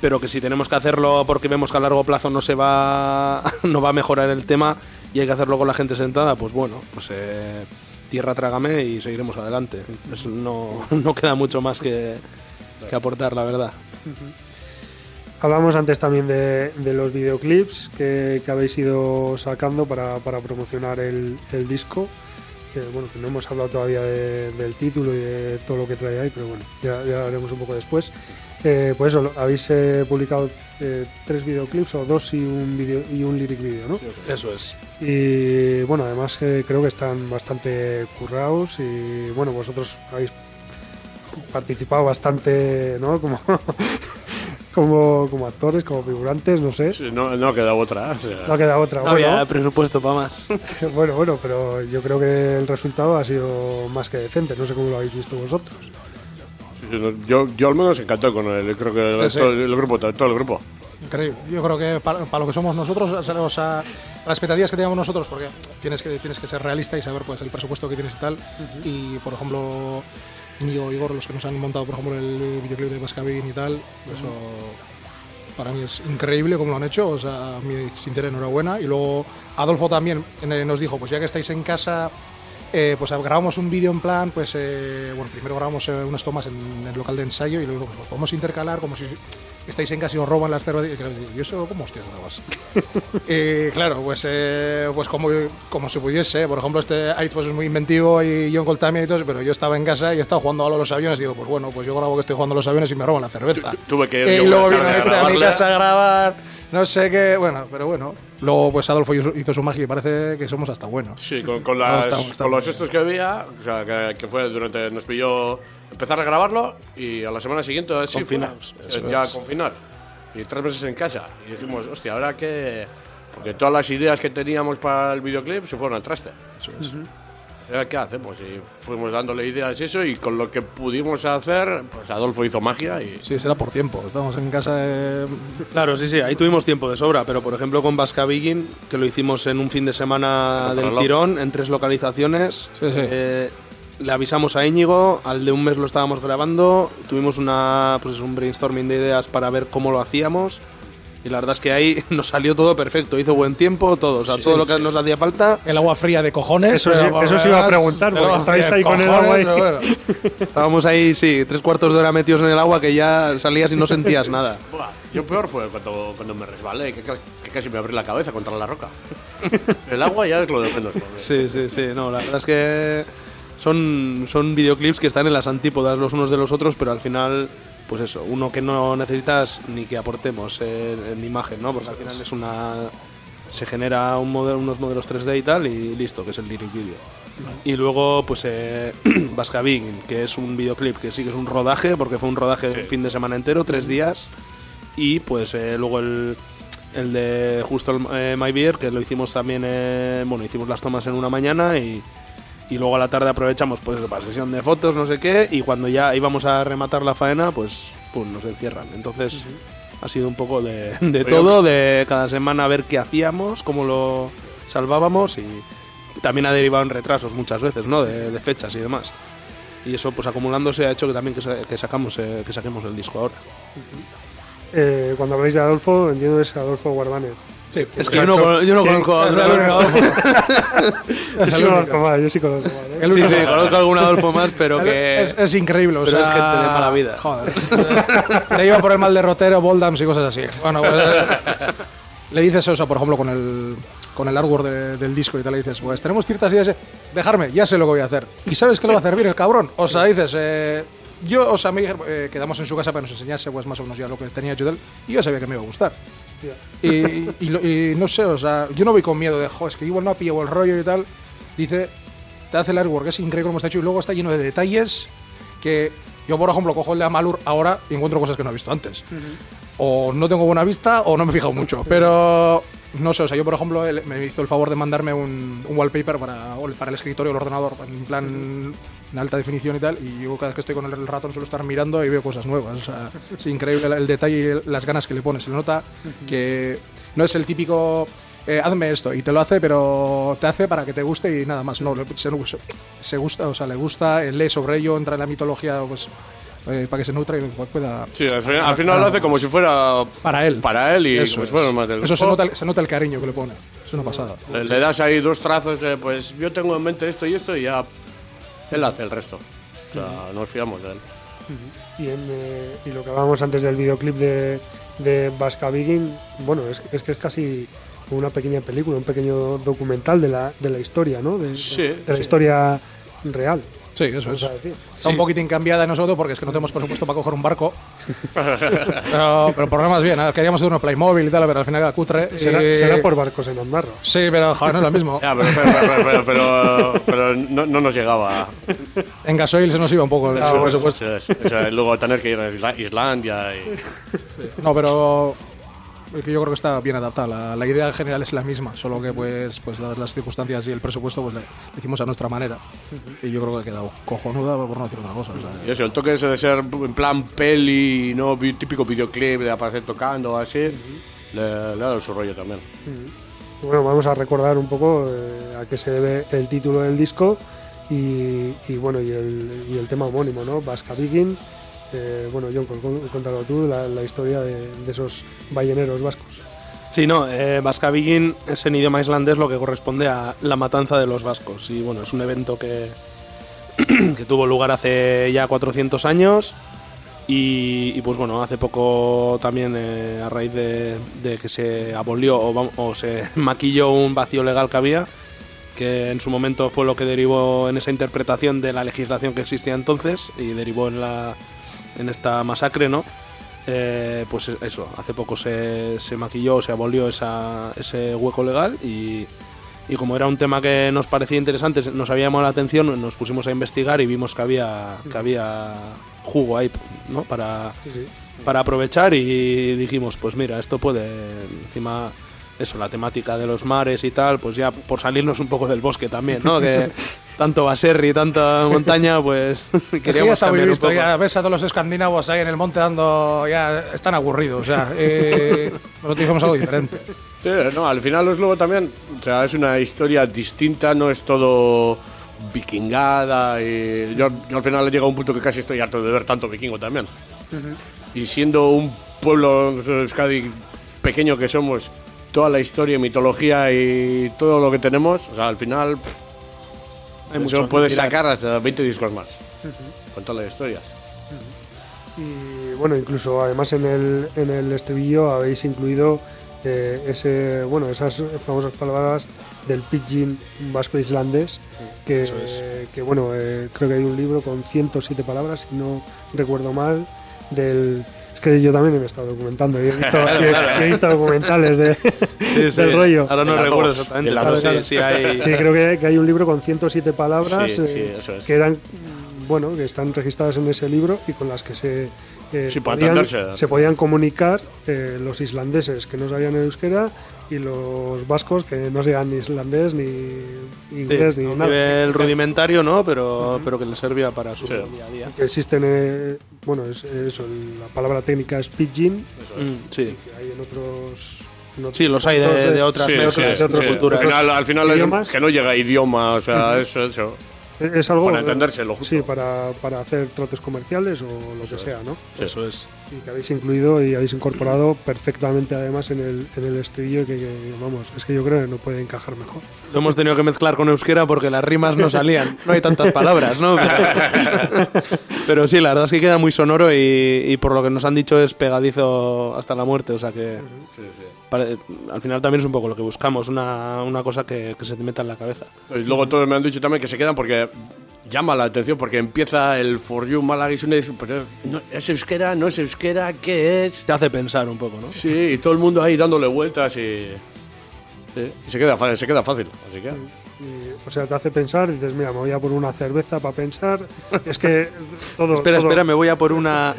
Pero que si tenemos que hacerlo porque vemos que a largo plazo no se va, no va a mejorar el tema y hay que hacerlo con la gente sentada, pues bueno, pues eh, tierra trágame y seguiremos adelante. Pues no, no queda mucho más que, que aportar, la verdad. Hablamos antes también de, de los videoclips que, que habéis ido sacando para, para promocionar el, el disco. Que, bueno, que no hemos hablado todavía de- del título y de todo lo que trae ahí, pero bueno, ya, ya haremos un poco después. Eh, pues eso, habéis eh, publicado eh, tres videoclips o dos y un, video, y un lyric video, ¿no? Eso es. Y bueno, además que creo que están bastante currados y bueno, vosotros habéis participado bastante, ¿no? Como, como, como actores, como figurantes, no sé. Sí, No, no ha quedado otra. o sea, No ha quedado otra. No había presupuesto para más. bueno, bueno, pero yo creo que el resultado ha sido más que decente. No sé cómo lo habéis visto vosotros. yo, yo al menos encantado con él. Creo que Sí, sí. todo el grupo, todo, todo el grupo. Increíble. Yo creo que para, para lo que somos nosotros, o sea, las expectativas que teníamos nosotros, porque tienes que, tienes que ser realista y saber pues, el presupuesto que tienes y tal. Y, por ejemplo, Íñigo y Igor, los que nos han montado, por ejemplo, el videoclip de Bascabin y tal, eso para mí es increíble como lo han hecho. O sea, mi sincera enhorabuena. Y luego Adolfo también eh, nos dijo, pues ya que estáis en casa... eh, pues grabamos un vídeo en plan, pues eh, bueno, primero grabamos eh, unas tomas en el local de ensayo y luego pues, podemos intercalar como si estáis en casa y os roban las cervezas. Y claro, ¿y eso cómo hostias grabas? y claro, pues, eh, pues como, como se pudiese, por ejemplo, este Aiz pues, es muy inventivo y John Cole también y todo, eso, pero yo estaba en casa y estaba jugando a los aviones y digo, pues bueno, pues yo grabo que estoy jugando a los aviones y me roban la cerveza. Tu- tuve que ir y luego vino este a mi casa a grabar. No sé qué, bueno, pero bueno. Luego, pues Adolfo hizo, su magia y parece que somos hasta buenos. Sí, con, con, las, estamos- estamos con los estos que había, o sea, que, que fue durante. Nos pilló empezar a grabarlo y a la semana siguiente, así, Confinados. fue, eh, ya confinar. Y tres meses en casa. Y dijimos, hostia, ahora que. Porque todas las ideas que teníamos para el videoclip se fueron al traste. Ahora, ¿Qué hacemos? Y fuimos dándole ideas y eso, y con lo que pudimos hacer, pues Adolfo hizo magia y. Sí, será por tiempo. Estamos en casa de... Claro, sí, sí, ahí tuvimos tiempo de sobra, pero por ejemplo con Vasca Begin, que lo hicimos en un fin de semana del reloj. tirón, en tres localizaciones, Sí, sí. eh, le avisamos a Íñigo, al de un mes lo estábamos grabando, tuvimos una, pues, un brainstorming de ideas para ver cómo lo hacíamos, y la verdad es que ahí nos salió todo perfecto, hizo buen tiempo, todo, o sea, todo lo que nos hacía falta. El agua fría de cojones. Eso sí- eso sí iba a preguntar, porque estáis ahí de con el cojones, agua ahí. pero bueno. Estábamos ahí, sí, tres cuartos de hora metidos en el agua que ya salías y no sentías nada. Buah, yo peor fue cuando, cuando me resbalé, que, que casi me abrí la cabeza contra la roca. el agua ya es lo de menos. Sí, sí, sí. No, la verdad es que son, son videoclips que están en las antípodas los unos de los otros, pero al final, pues eso, uno que no necesitas ni que aportemos en, en imagen, ¿no? Porque al final es una. Se genera un modelo, unos modelos 3D y tal, y listo, que es el lyric video. Y luego, pues, eh, que es un videoclip que sí que es un rodaje, porque fue un rodaje de un fin de semana entero, tres días. Y pues eh, luego el, el de justo el, eh, My Beer, que lo hicimos también, eh, bueno, hicimos las tomas en una mañana y, y luego a la tarde aprovechamos pues eso, para sesión de fotos, no sé qué, y cuando ya íbamos a rematar la faena, pues pum, nos encierran. Entonces ha sido un poco de, de Oye, todo, de cada semana ver qué hacíamos, cómo lo salvábamos y también ha derivado en retrasos muchas veces, ¿no? De, de fechas y demás. Y eso pues acumulándose ha hecho que también que, sa- que sacamos eh, que saquemos el disco ahora. Eh, cuando habláis de Adolfo, entiendo que es Adolfo Guarbanes. Sí, Es que yo no, yo no conozco a Adolfo. Yo sí conozco más, yo sí conozco más. ¿eh? Sí, sí, conozco a algún Adolfo más, pero que. Es, es increíble, o pero sea, es gente de mala vida. Joder. le iba por el mal derrotero, Boldams y cosas así. Bueno, pues, eh, le dices eso, por ejemplo, con el, con el artwork de- del disco y tal, le dices, pues tenemos ciertas ideas, de- dejarme, ya sé lo que voy a hacer. ¿Y sabes qué lo va a hacer bien el cabrón? O sea, dices, eh, yo, o sea, me eh, quedamos en su casa para que nos enseñase pues más o menos ya lo que tenía hecho y tal, y yo sabía que me iba a gustar. Y, y no sé, o sea, yo no voy con miedo de, jo, es que igual no ha pillado el rollo y tal. Dice, te hace el artwork, es increíble como está hecho y luego está lleno de detalles que yo, por ejemplo, cojo el de Amalur ahora y encuentro cosas que no he visto antes. O no tengo buena vista o no me he fijado mucho. Pero no sé, o sea, yo, por ejemplo, me hizo el favor de mandarme un, un wallpaper para, para el escritorio del ordenador, en plan en alta definición y tal. Y yo cada vez que estoy con el ratón suelo estar mirando y veo cosas nuevas. O sea, es increíble el, el detalle y las ganas que le pones. Se le nota que no es el típico eh, hazme esto y te lo hace, pero te hace para que te guste y nada más. No, se, se gusta, o sea, le gusta, él lee sobre ello, entra en la mitología, pues eh, para que se nutra y pueda. Sí, al final, al final lo hace como si fuera Para él. para él y Eso, como es. si fuera más del Eso se nota, se nota el cariño que le pone. Es una pasada. Le, le das ahí dos trazos, de, pues yo tengo en mente esto y esto y ya él hace el resto. O sea, nos fiamos de él. Y, en, eh, y lo que hablábamos antes del videoclip de, de Vasca Begin, bueno, es, es que es casi una pequeña película, un pequeño documental de la, de la historia, ¿no? De, Sí, de la sí. historia real. Sí, eso es. a decir. Está un poquitín cambiada de nosotros porque es que no tenemos presupuesto para coger un barco. pero, pero problemas bien. a ver, queríamos hacer uno Playmobil y tal, pero al final era cutre. Será, y- será por barcos en Andorra. Sí, pero joder, no es lo mismo. Ya, pero, pero, pero, pero, pero- pero no, no nos llegaba. En gasoil se nos iba un poco el presupuesto. O sea, luego tener que ir a Isla- Islandia y... No, pero que yo creo que está bien adaptada. La, la idea general es la misma, solo que pues, pues dadas las circunstancias y el presupuesto, pues le le hicimos a nuestra manera. Y yo creo que ha quedado cojonuda, por no decir otra cosa. o sea, Y eso, el toque ese de ser en plan peli, no típico videoclip de aparecer tocando o así, le, le ha dado su rollo también. Bueno, vamos a recordar un poco eh, a qué se debe el título del disco y, y bueno, y el, y el tema homónimo, ¿no? Vasca Viking. Eh, bueno, John, cuéntalo tú, la, la historia de, de esos balleneros vascos. Sí, no, eh, es en idioma islandés lo que corresponde a la matanza de los vascos. Y bueno, es un evento que, que tuvo lugar hace ya 400 años. Y, y, pues bueno, hace poco también eh, a raíz de, de que se abolió o, o se maquilló un vacío legal que había, que en su momento fue lo que derivó en esa interpretación de la legislación que existía entonces y derivó en, la, en esta masacre, ¿no? eh, pues eso, hace poco se, se maquilló, se abolió esa, ese hueco legal y, y como era un tema que nos parecía interesante, nos había llamado la atención, nos pusimos a investigar y vimos que había, que había jugo ahí ¿no? para, para aprovechar y dijimos, pues mira, esto puede encima eso, la temática de los mares y tal, pues ya por salirnos un poco del bosque también, ¿no? Que tanto Baserri tanta montaña, pues Es que ya queríamos está muy visto, poco. ya ves a todos los escandinavos ahí en el monte dando, ya están aburridos, ya. Eh, nosotros hicimos algo diferente. Sí, no, al final los luego también, o sea, es una historia distinta, no es todo vikingada y yo, yo al final he llegado a un punto que casi estoy harto de ver tanto vikingo también. Y siendo un pueblo nosotros, Euskadi pequeño que somos, toda la historia, mitología y todo lo que tenemos, o sea, al final pff, Hay eso mucho puedes sacar hasta 20 discos más con todas las historias. Y bueno, incluso además en el, en el estribillo habéis incluido eh, ese, bueno, esas famosas palabras del pidgin vasco islandés, que, que bueno, eh, creo que hay un libro con 107 palabras, si no recuerdo mal, del... Es que yo también me he estado documentando y he visto, Claro, y he- claro. visto documentales de, Sí, sí. del rollo. Ahora no recuerdo exactamente, de la pero dos. sí, Claro, sí hay... Sí, creo que, que hay un libro con 107 palabras eh, es. que eran bueno que están registradas en ese libro y con las que se eh, Sí, podían, se podían comunicar eh, los islandeses que no sabían euskera y los vascos que no sabían ni islandés ni inglés ni nada nivel rudimentario, ¿no? Pero, pero que le servía para su Sí. día a día. que existen eh, bueno es, eso la palabra técnica es pidgin Mm, sí. que hay en otros, Sí, los hay de, otras, Sí, de sí, otras, de otras sí. culturas. Al final, al final idiomas. es que no llega a idioma, o sea, eso, eso. Es algo Para entenderse, lo justo. sí para, para hacer tratos comerciales o lo que sea no Eso es. y que habéis incluido y habéis incorporado perfectamente además en el, en el estribillo que, que, vamos, es que yo creo que no puede encajar mejor. Lo hemos tenido que mezclar con euskera porque las rimas no salían. No hay tantas palabras, ¿no? Pero, pero sí, la verdad es que queda muy sonoro y, y por lo que nos han dicho es pegadizo hasta la muerte. O sea que pare- al final también es un poco lo que buscamos, una, una cosa que, que se te meta en la cabeza. Y luego todos me han dicho también que se quedan porque llama la atención, porque empieza el For You Málaga y uno dice, pero no, ¿es euskera? ¿No es euskera? ¿Qué es? Te hace pensar un poco, ¿no? Sí, y todo el mundo ahí dándole vueltas y, sí, y se, queda, se queda fácil. Así que, Y, o sea, te hace pensar y dices, mira, me voy a por una cerveza para pensar. Es que todo. Espera, todo- espera, me voy a por una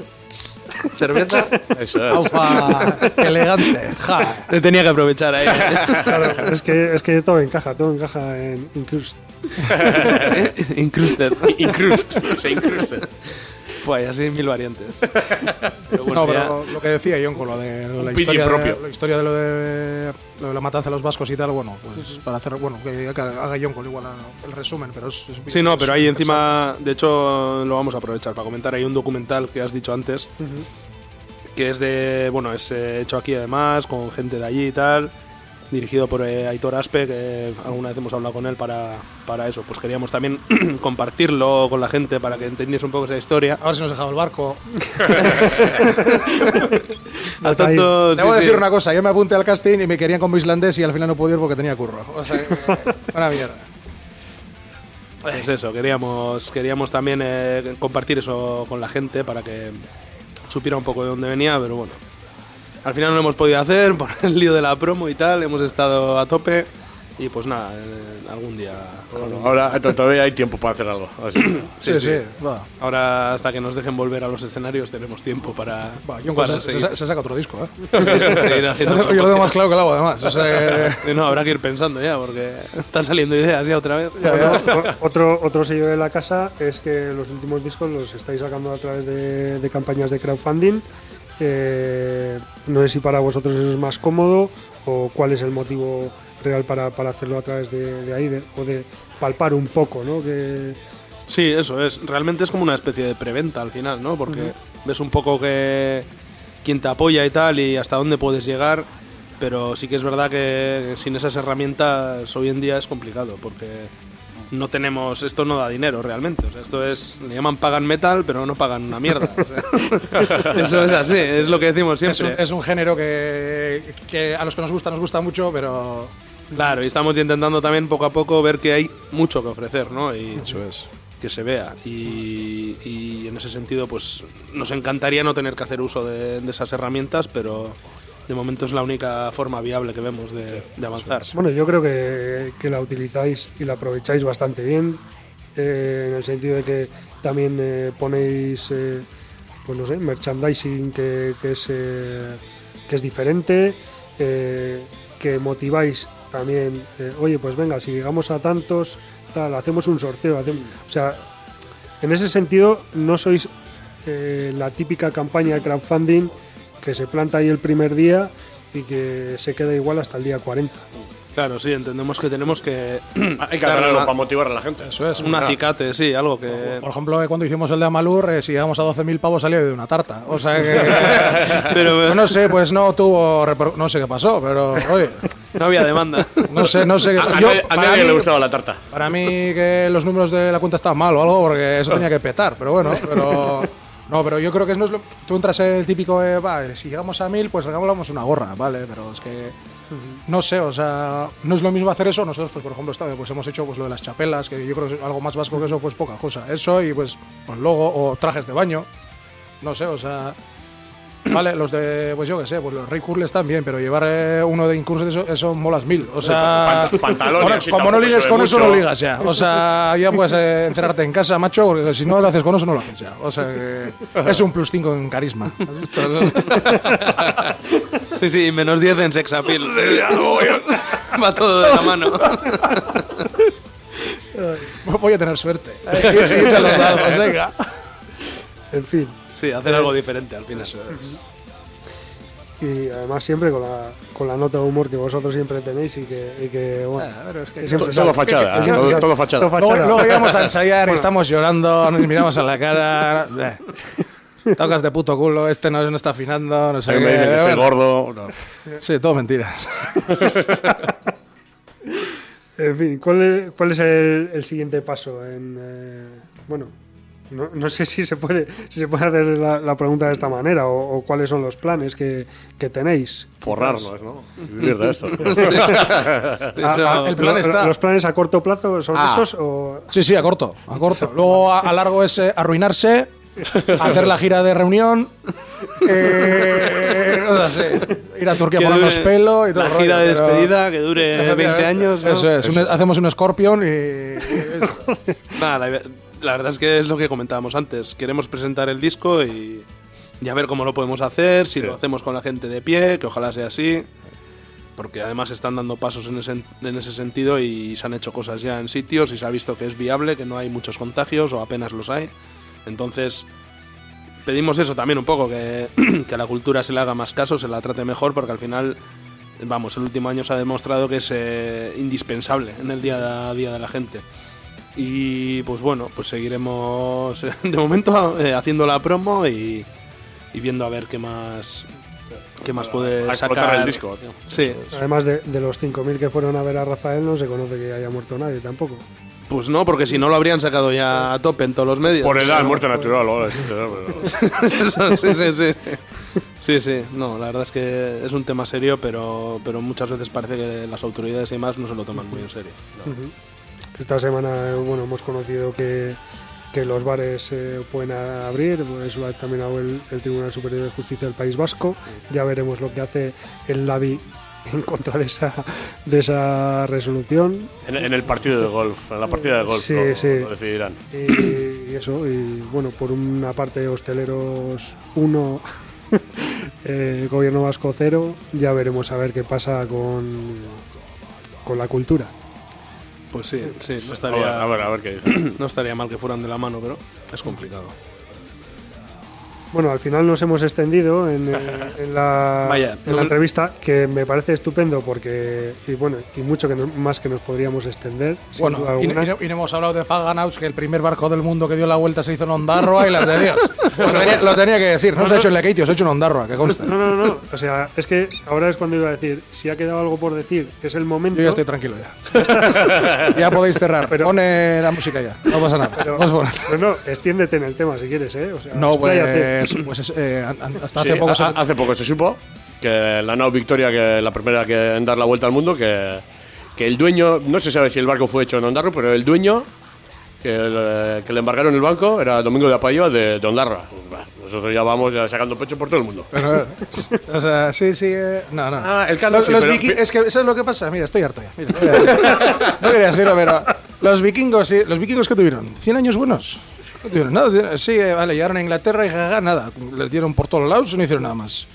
cerveza. eso es. Aufa, elegante, ja. Te tenía que aprovechar ahí. Claro, es que, es que todo encaja, todo encaja en Incrust. Incrusted. Incrust, se incrusted. Fue así mil variantes. Pero bueno, No, pero lo que decía John con lo de lo la historia. De, la historia de lo de, lo de la matanza de los vascos y tal, bueno, pues para hacer, bueno, que, haga John con igual el resumen, pero es, es- Sí, no, pero ahí encima, de hecho, lo vamos a aprovechar para comentar. Hay un documental que has dicho antes, que es de, bueno, es eh, hecho aquí además, con gente de allí y tal, dirigido por eh, Aitor Aspe, que alguna vez hemos hablado con él para, para eso. Pues queríamos también compartirlo con la gente para que entendiese un poco esa historia. A ver si nos dejaba el barco. A tanto, Te sí, voy a sí. decir una cosa, yo me apunté al casting y me querían como islandés y al final no pude ir porque tenía curro. O sea, una mierda. Es eso, queríamos, queríamos también eh, compartir eso con la gente para que supiera un poco de dónde venía, pero bueno. Al final no lo hemos podido hacer por el lío de la promo y tal, hemos estado a tope y pues nada, eh, algún día. Bueno, ahora to- todavía hay tiempo para hacer algo. así que- Sí, sí, va. Ahora hasta que nos dejen volver a los escenarios tenemos tiempo para, Va, John para se, se- se saca otro disco, ¿eh? Yo lo promoción. más claro que el agua, además. O sea, que- No, habrá que ir pensando ya, porque están saliendo ideas ya otra vez. Bueno, o- otro, otro sello de la casa es que los últimos discos los estáis sacando a través de, de campañas de crowdfunding. Eh, no sé si para vosotros eso es más cómodo o cuál es el motivo real para, para hacerlo a través de, de ahí de- o de palpar un poco, ¿no? Que, Sí, eso es. Realmente es como una especie de preventa al final, ¿no? Porque ves un poco que quién te apoya y tal y hasta dónde puedes llegar. Pero sí que es verdad que sin esas herramientas hoy en día es complicado porque no tenemos, esto no da dinero realmente. O sea, esto es, le llaman pagan metal, pero no pagan una mierda. O sea, eso es así, es lo que decimos es, siempre. un, es un género que, que a los que nos gusta, nos gusta mucho, pero. Claro, y estamos intentando también poco a poco ver que hay mucho que ofrecer, ¿no? Y Eso es. que se vea. Y, y en ese sentido, pues nos encantaría no tener que hacer uso de, de esas herramientas, pero de momento es la única forma viable que vemos de, avanzar. Bueno, yo creo que, que la utilizáis y la aprovecháis bastante bien, eh, en el sentido de que también eh, ponéis, eh, pues no sé, merchandising que, que es, que es diferente, que motiváis también, oye, pues venga, si llegamos a tantos, tal, hacemos un sorteo. hacemos- o sea, en ese sentido no sois la típica campaña de crowdfunding que se planta ahí el primer día y que se queda igual hasta el día 40. Claro, sí, entendemos que tenemos que Hay que hacer algo para motivar a la gente. Eso es. un acicate, sí, algo que... Por ejemplo, eh, cuando hicimos el de Amalur, eh, si llegamos a 12.000 pavos salía de una tarta. O sea que. Pero no sé, pues no tuvo. reper- No sé qué pasó, pero. Oye, no había demanda. no sé, no sé. qué- A, a yo, nadie- a nadie mí- le gustaba la tarta. Para mí que los números de la cuenta estaban mal o algo, porque eso tenía que petar, pero bueno, pero... No, pero yo creo que no es lo... Tú entras en el típico, eh, va, si llegamos a mil, pues regalamos una gorra, ¿vale? Pero es que... No sé, o sea, no es lo mismo hacer eso. Nosotros, pues, por ejemplo, esta vez, pues hemos hecho pues, lo de las chapelas, que yo creo que es algo más vasco que eso, pues poca cosa. Eso y pues, pues logo o trajes de baño. No sé, o sea... Vale, los de, pues yo qué sé, pues los Rey Curles también, pero llevar eh, uno de incurso, eso, eso molas mil. O sea, Pant- pantalones como no ligues con eso, no ligas ya. O sea, ya puedes eh, encerrarte en casa, macho, porque si no lo haces con eso, no lo haces ya. O sea, que es un plus 5 en carisma. ¿Has visto? Sí, sí, menos 10 en sex appeal. Va todo de la mano. Voy a tener suerte. Eh, echa los dados, venga. En fin, Sí, hacer algo diferente al final. y además siempre con la, con la nota de humor que vosotros siempre tenéis y que, y que, bueno, Ah, pero es que- siempre Todo fachada, Que ¿eh? Todo- fachada. Todo Luego, fachada. luego llegamos a ensayar y estamos llorando, nos miramos a la cara. eh. Tocas de puto culo, este no, no está afinando, no sé me dicen que soy gordo. no. Sí, todo mentiras. En fin, ¿cuál es, cuál es el, el siguiente paso? En, eh, bueno, no, no sé si se puede, si se puede hacer la, la pregunta de esta manera o, o cuáles son los planes que, que tenéis. Forrarnos, ¿no? Y Vivir de esto. Ah, ah, el plan lo- está. ¿Los planes a corto plazo son Ah. esos? O, Sí, sí, a corto, a corto. Luego a, a largo es eh, arruinarse, hacer la gira de reunión, eh, o sea, sí, ir a Turquía Que a ponernos dure pelo y todo La el gira rollo, de despedida que dure 20 años. ¿no? Eso es, un- hacemos un Scorpion y... Nada, la, verdad es que es lo que comentábamos antes. Queremos presentar el disco y, y a ver cómo lo podemos hacer, si Sí. lo hacemos con la gente de pie, que ojalá sea así. Porque además están dando pasos en ese, en ese sentido y se han hecho cosas ya en sitios y se ha visto que es viable, que no hay muchos contagios o apenas los hay. Entonces, pedimos eso también un poco, que, que a la cultura se le haga más caso, se la trate mejor, porque al final, vamos, el último año se ha demostrado que es eh, indispensable en el día a día de la gente. Y pues bueno, pues seguiremos de momento eh, haciendo la promo y, y viendo a ver qué más qué más puede A sacar el disco, tío. Sí, además de, de los 5.000 que fueron a ver a Rafael, no se conoce que haya muerto nadie tampoco. pues no, porque si no lo habrían sacado ya a tope en todos los medios. Por edad, muerte natural. ahora, sí, sí, sí, sí. Sí, sí, no, la verdad es que es un tema serio, pero, pero muchas veces parece que las autoridades y demás no se lo toman muy en serio. Esta semana bueno, hemos conocido que, que los bares eh, pueden abrir, eso lo ha determinado el, el Tribunal Superior de Justicia del País Vasco. Ya veremos lo que hace el LABI en contra de esa, de esa resolución. En, en el partido de golf, en la partida de golf, Sí, lo, sí. lo decidirán. Y, y eso, y bueno, por una parte hosteleros 1, eh, gobierno vasco 0, ya veremos a ver qué pasa con, con la cultura. Pues sí, sí, no A ver, estaría, a ver, a ver qué dice. no estaría mal que fueran de la mano, pero es complicado. Bueno, al final nos hemos extendido en, eh, en la, Vaya, en no- la entrevista, que me parece estupendo porque, y bueno, y mucho que no- más que nos podríamos extender. Bueno, y, no- y no, y no hemos hablado de Paganauts, que el primer barco del mundo que dio la vuelta se hizo en Ondarroa y las de Dios. lo, tenía, lo tenía que decir, no se ha hecho en Lekeitio, se ha hecho en Ondarroa, que consta. No, no, no. O sea, es que ahora es cuando iba a decir, si ha quedado algo por decir, es el momento. Yo ya estoy tranquilo ya. ya podéis cerrar. Pero- Pone la música ya, no pasa nada. Pero, Vamos a poner. pero no, extiéndete en el tema si quieres, ¿eh? O sea, No, expláyate. Pues, pues es, eh, hasta Sí, hace poco se- a- hace poco se supo que la nao Victoria, que la primera que en dar la vuelta al mundo, que, que el dueño, no se sabe si el barco fue hecho en Ondarro, pero el dueño que, le- que le embargaron el banco era Domingo de Apayo de, de Ondarra. Nosotros ya vamos ya sacando pecho por todo el mundo. Pero, eh, o sea, sí, sí. eh, no, no. Ah, el caldo Los, sí, los pero- Es que, ¿sabes lo que pasa? Mira, estoy harto ya. Mira, no quería decirlo, pero. Los vikingos. ¿Los vikingos que tuvieron? ¿100 años buenos? No tuvieron nada. Sí, eh, vale, llegaron a Inglaterra y nada. Les dieron por todos lados y no hicieron nada más.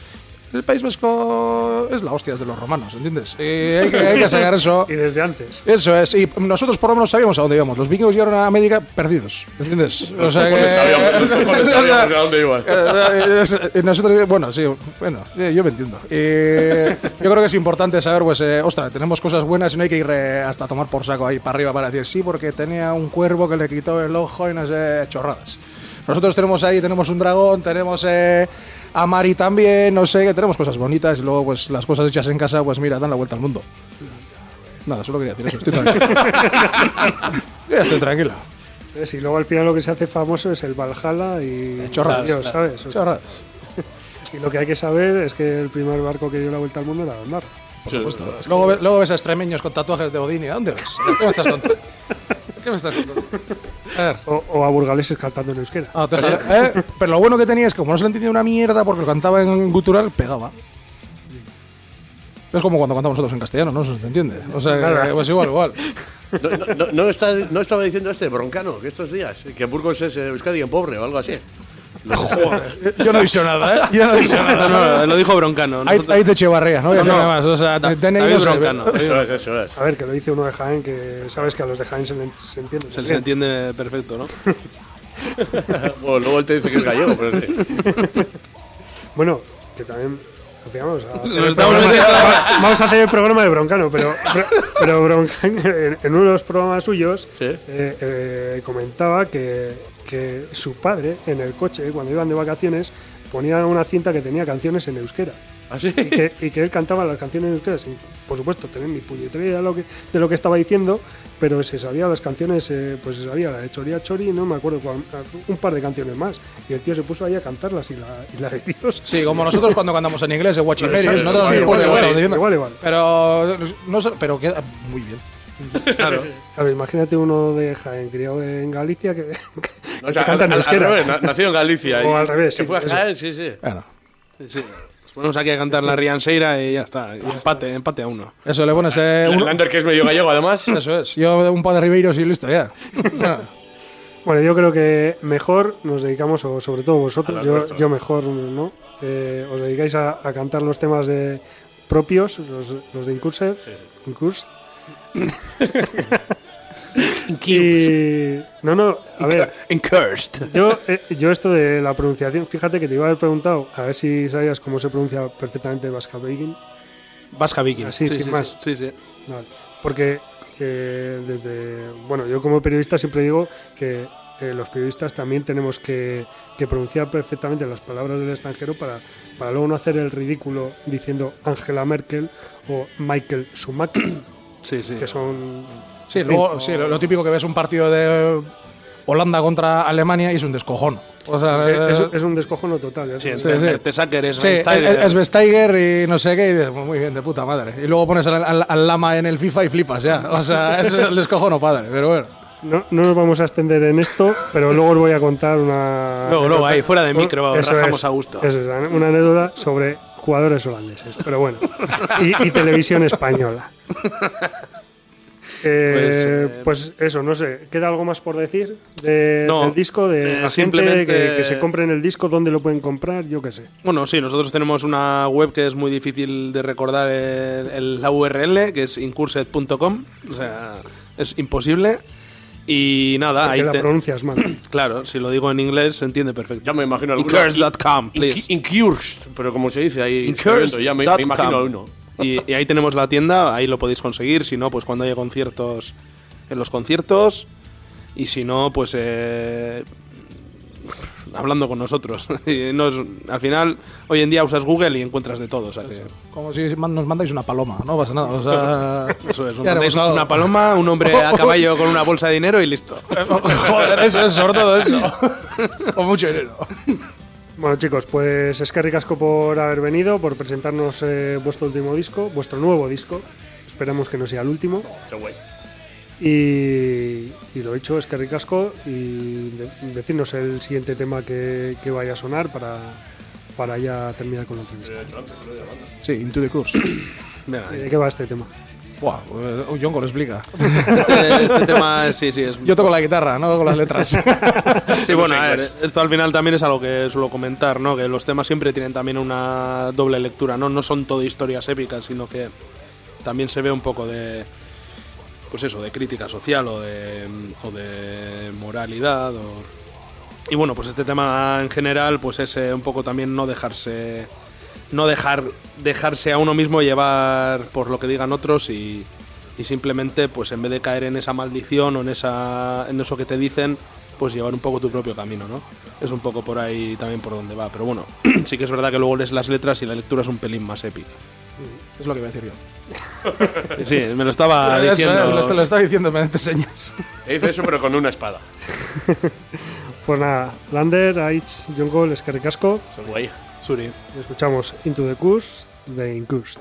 El País Vasco es la hostia de los romanos, ¿entiendes? Y hay que, hay que sacar eso. Y desde antes. Eso es, y nosotros por lo menos sabíamos a dónde íbamos. Los vikingos llegaron a América perdidos, ¿entiendes? O sea cojones sabíamos- los sabíamos a dónde iban. Eh, es- eh, Nosotros, bueno, sí, bueno, yo me entiendo. Y yo creo que es importante saber, pues, eh, ostras, tenemos cosas buenas y no hay que ir eh, hasta tomar por saco ahí para arriba para decir sí, porque tenía un cuervo que le quitó el ojo y no sé, chorradas. Nosotros tenemos ahí, tenemos un dragón, tenemos eh, a Mari también, no sé, que tenemos cosas bonitas y luego, pues, las cosas hechas en casa, pues, mira, dan la vuelta al mundo. Nada, solo quería decir eso, estoy tranquilo. Ya estoy. Y luego al final lo que se hace famoso es el Valhalla y. chorradas. Dios, ¿sabes? Chorradas. y lo que hay que saber es que el primer barco que dio la vuelta al mundo era Andar. Por supuesto. Luego, ve- luego ves a extremeños con tatuajes de Odín. ¿y ¿A dónde ves? ¿Qué me estás contando? ¿Qué me estás contando? O, o a burgaleses cantando en euskera. Ah, te- ¿eh? Pero lo bueno que tenía es que como no se le entendía una mierda porque lo cantaba en gutural, pegaba. Es como cuando cantamos nosotros en castellano, ¿no? Eso se entiende. O sea, que, pues igual, igual. No, no- no- no está- no estaba diciendo este broncano que estos días, que Burgos es eh, Euskadi en pobre o algo así. Yo no he dicho nada, ¿eh? Yo no he dicho No, nada. no, lo dijo Broncano. Ahí, Nosotros- ahí te Echevarría, ¿no? Voy a decir No, nada más. O sea, no sé. Broncano. Eso es, eso es. A ver, que lo dice uno de Jaén, que sabes que a los de Jaén se, le- se entiende. Se les entiende perfecto, ¿no? Bueno, luego él te dice que es gallego, pero sí. Bueno, que también. final Vamos a, hacer el programa- metiendo- vamos a hacer el programa de Broncano, pero, pero, Broncano, en, en uno de los programas suyos, Sí. eh, eh, comentaba que, que su padre, en el coche, cuando iban de vacaciones, ponía una cinta que tenía canciones en euskera. ¿Así? y que, y que él cantaba las canciones en euskera sin, por supuesto, tener ni puñetera de lo que, de lo que estaba diciendo, pero se sabía las canciones, eh, pues se sabía la de Choría Chori, no me acuerdo cuál, un par de canciones más. Y el tío se puso ahí a cantarlas y la, y la de Dios. Sí, como nosotros cuando cantamos en inglés de Watching sí, no tenemos sí, puta igual, igual. Pero, no pero queda muy bien. Claro. Claro, imagínate uno de Jaén, criado en Galicia, que, O que sea, canta al, en al- euskera. al revés, na- nació en Galicia. O y al revés, Se sí, fue a. Jaén, sí, sí. Bueno, Sí. Nos ponemos aquí a cantar la Rianseira y ya está. Y empate, empate a uno. eso le pones eh, un- Lander, que es medio gallego, además. Eso es. Yo un par de Ribeiros y listo, ya. Bueno, Bueno, yo creo que mejor nos dedicamos, o sobre todo vosotros, yo, yo mejor, ¿no? Eh, os dedicáis a, a cantar los temas de propios, los, los de Incursed. Incursed. Y. No, no, a ver. Encursed. Yo, eh, yo esto de la pronunciación, fíjate que te iba a haber preguntado, a ver si sabías cómo se pronuncia perfectamente Vasca Begin. Vasca Viking. Así, sí, sin sí, más. Sí, sí. Vale. Porque eh, desde. Bueno, yo como periodista siempre digo que eh, los periodistas también tenemos que, que pronunciar perfectamente las palabras del extranjero para, para luego no hacer el ridículo diciendo Angela Merkel o Michael Schumacher, Sí, sí. que son. sí, en fin, luego, sí, lo, lo típico que ves un partido de Holanda contra Alemania y es un descojón. O sea, eh, es, eh, es un descojono total. ya Sí, sí, sí. Mertesacker es Sí, es, Vestager y no sé qué, y dices, muy bien, de puta madre. Y luego pones al, al- al lama en el FIFA y flipas ya. O sea, es el descojono padre, pero bueno. No, no nos vamos a extender en esto, pero luego os voy a contar una. Luego, luego, anécdota. ahí, fuera de micro, rajamos es, a gusto. eso es, una anécdota sobre jugadores holandeses, pero bueno. Y, y televisión española. Eh, Pues, eh, pues eso, no sé. ¿Queda algo más por decir de- No, del disco? De eh, la gente simplemente- que, que se compren el disco, dónde lo pueden comprar, yo qué sé. Bueno, sí, nosotros tenemos una web que es muy difícil de recordar el- el- la URL, que es incursed.com, o sea, es imposible. Y nada, Porque ahí la te- pronuncias mal. claro, si lo digo en inglés se entiende perfecto. Ya me imagino alguno. Incursed.com, please. Incursed, pero como se dice ahí. Incursed.com. Ya me, me imagino a uno. Y, y ahí tenemos la tienda, ahí lo podéis conseguir. Si no, pues cuando haya conciertos, en los conciertos. Y si no, pues eh, hablando con nosotros. Y nos- al final, hoy en día usas Google y encuentras de todo. O sea que Como si nos mandáis una paloma, no pasa nada. O sea, eso es. mandáis una paloma, un hombre a caballo con una bolsa de dinero y listo. Joder, eso es, sobre todo eso. Con mucho dinero. Bueno, chicos, pues es que ricasco por haber venido, por presentarnos eh, vuestro último disco, vuestro nuevo disco. Esperamos que no sea el último. Y, y lo dicho, es que ricasco y de- decirnos el siguiente tema que, que vaya a sonar para, para ya terminar con la entrevista. Sí, Into the. Venga, ¿De qué va este tema? Buah, eh, Yonko lo explica. este, este tema sí, sí, es Yo toco la guitarra, no con las letras. Sí, bueno, a ver, esto al final también es algo que suelo comentar, ¿no? Que los temas siempre tienen también una doble lectura, ¿no? No son todo historias épicas, sino que también se ve un poco de, pues eso, de crítica social o de, o de moralidad. Y bueno, pues este tema en general, pues es eh, un poco también no dejarse, no dejar, dejarse a uno mismo llevar por lo que digan otros y, y simplemente, pues en vez de caer en esa maldición o en, esa, en eso que te dicen, pues llevar un poco tu propio camino, ¿no? Es un poco por ahí también por donde va. Pero bueno, sí que es verdad que luego lees las letras y la lectura es un pelín más épica. es lo que voy a decir yo. Sí, me lo estaba Eso diciendo. es, lo, lo estaba diciendo mediante señas. Te dice eso, pero con una espada. Pues nada, Lander, Aitz, John Gol, es que ricasco. Eso es guay. Suri. Y escuchamos Into the Curse de Incursed.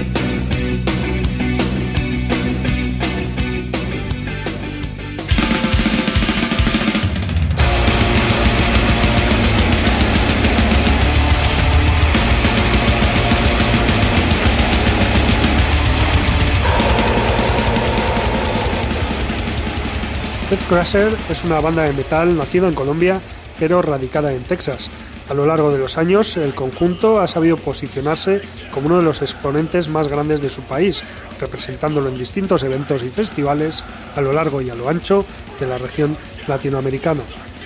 Death Crusher es una banda de metal nacida en Colombia pero radicada en Texas. A lo largo de los años, el conjunto ha sabido posicionarse como uno de los exponentes más grandes de su país, representándolo en distintos eventos y festivales a lo largo y a lo ancho de la región latinoamericana.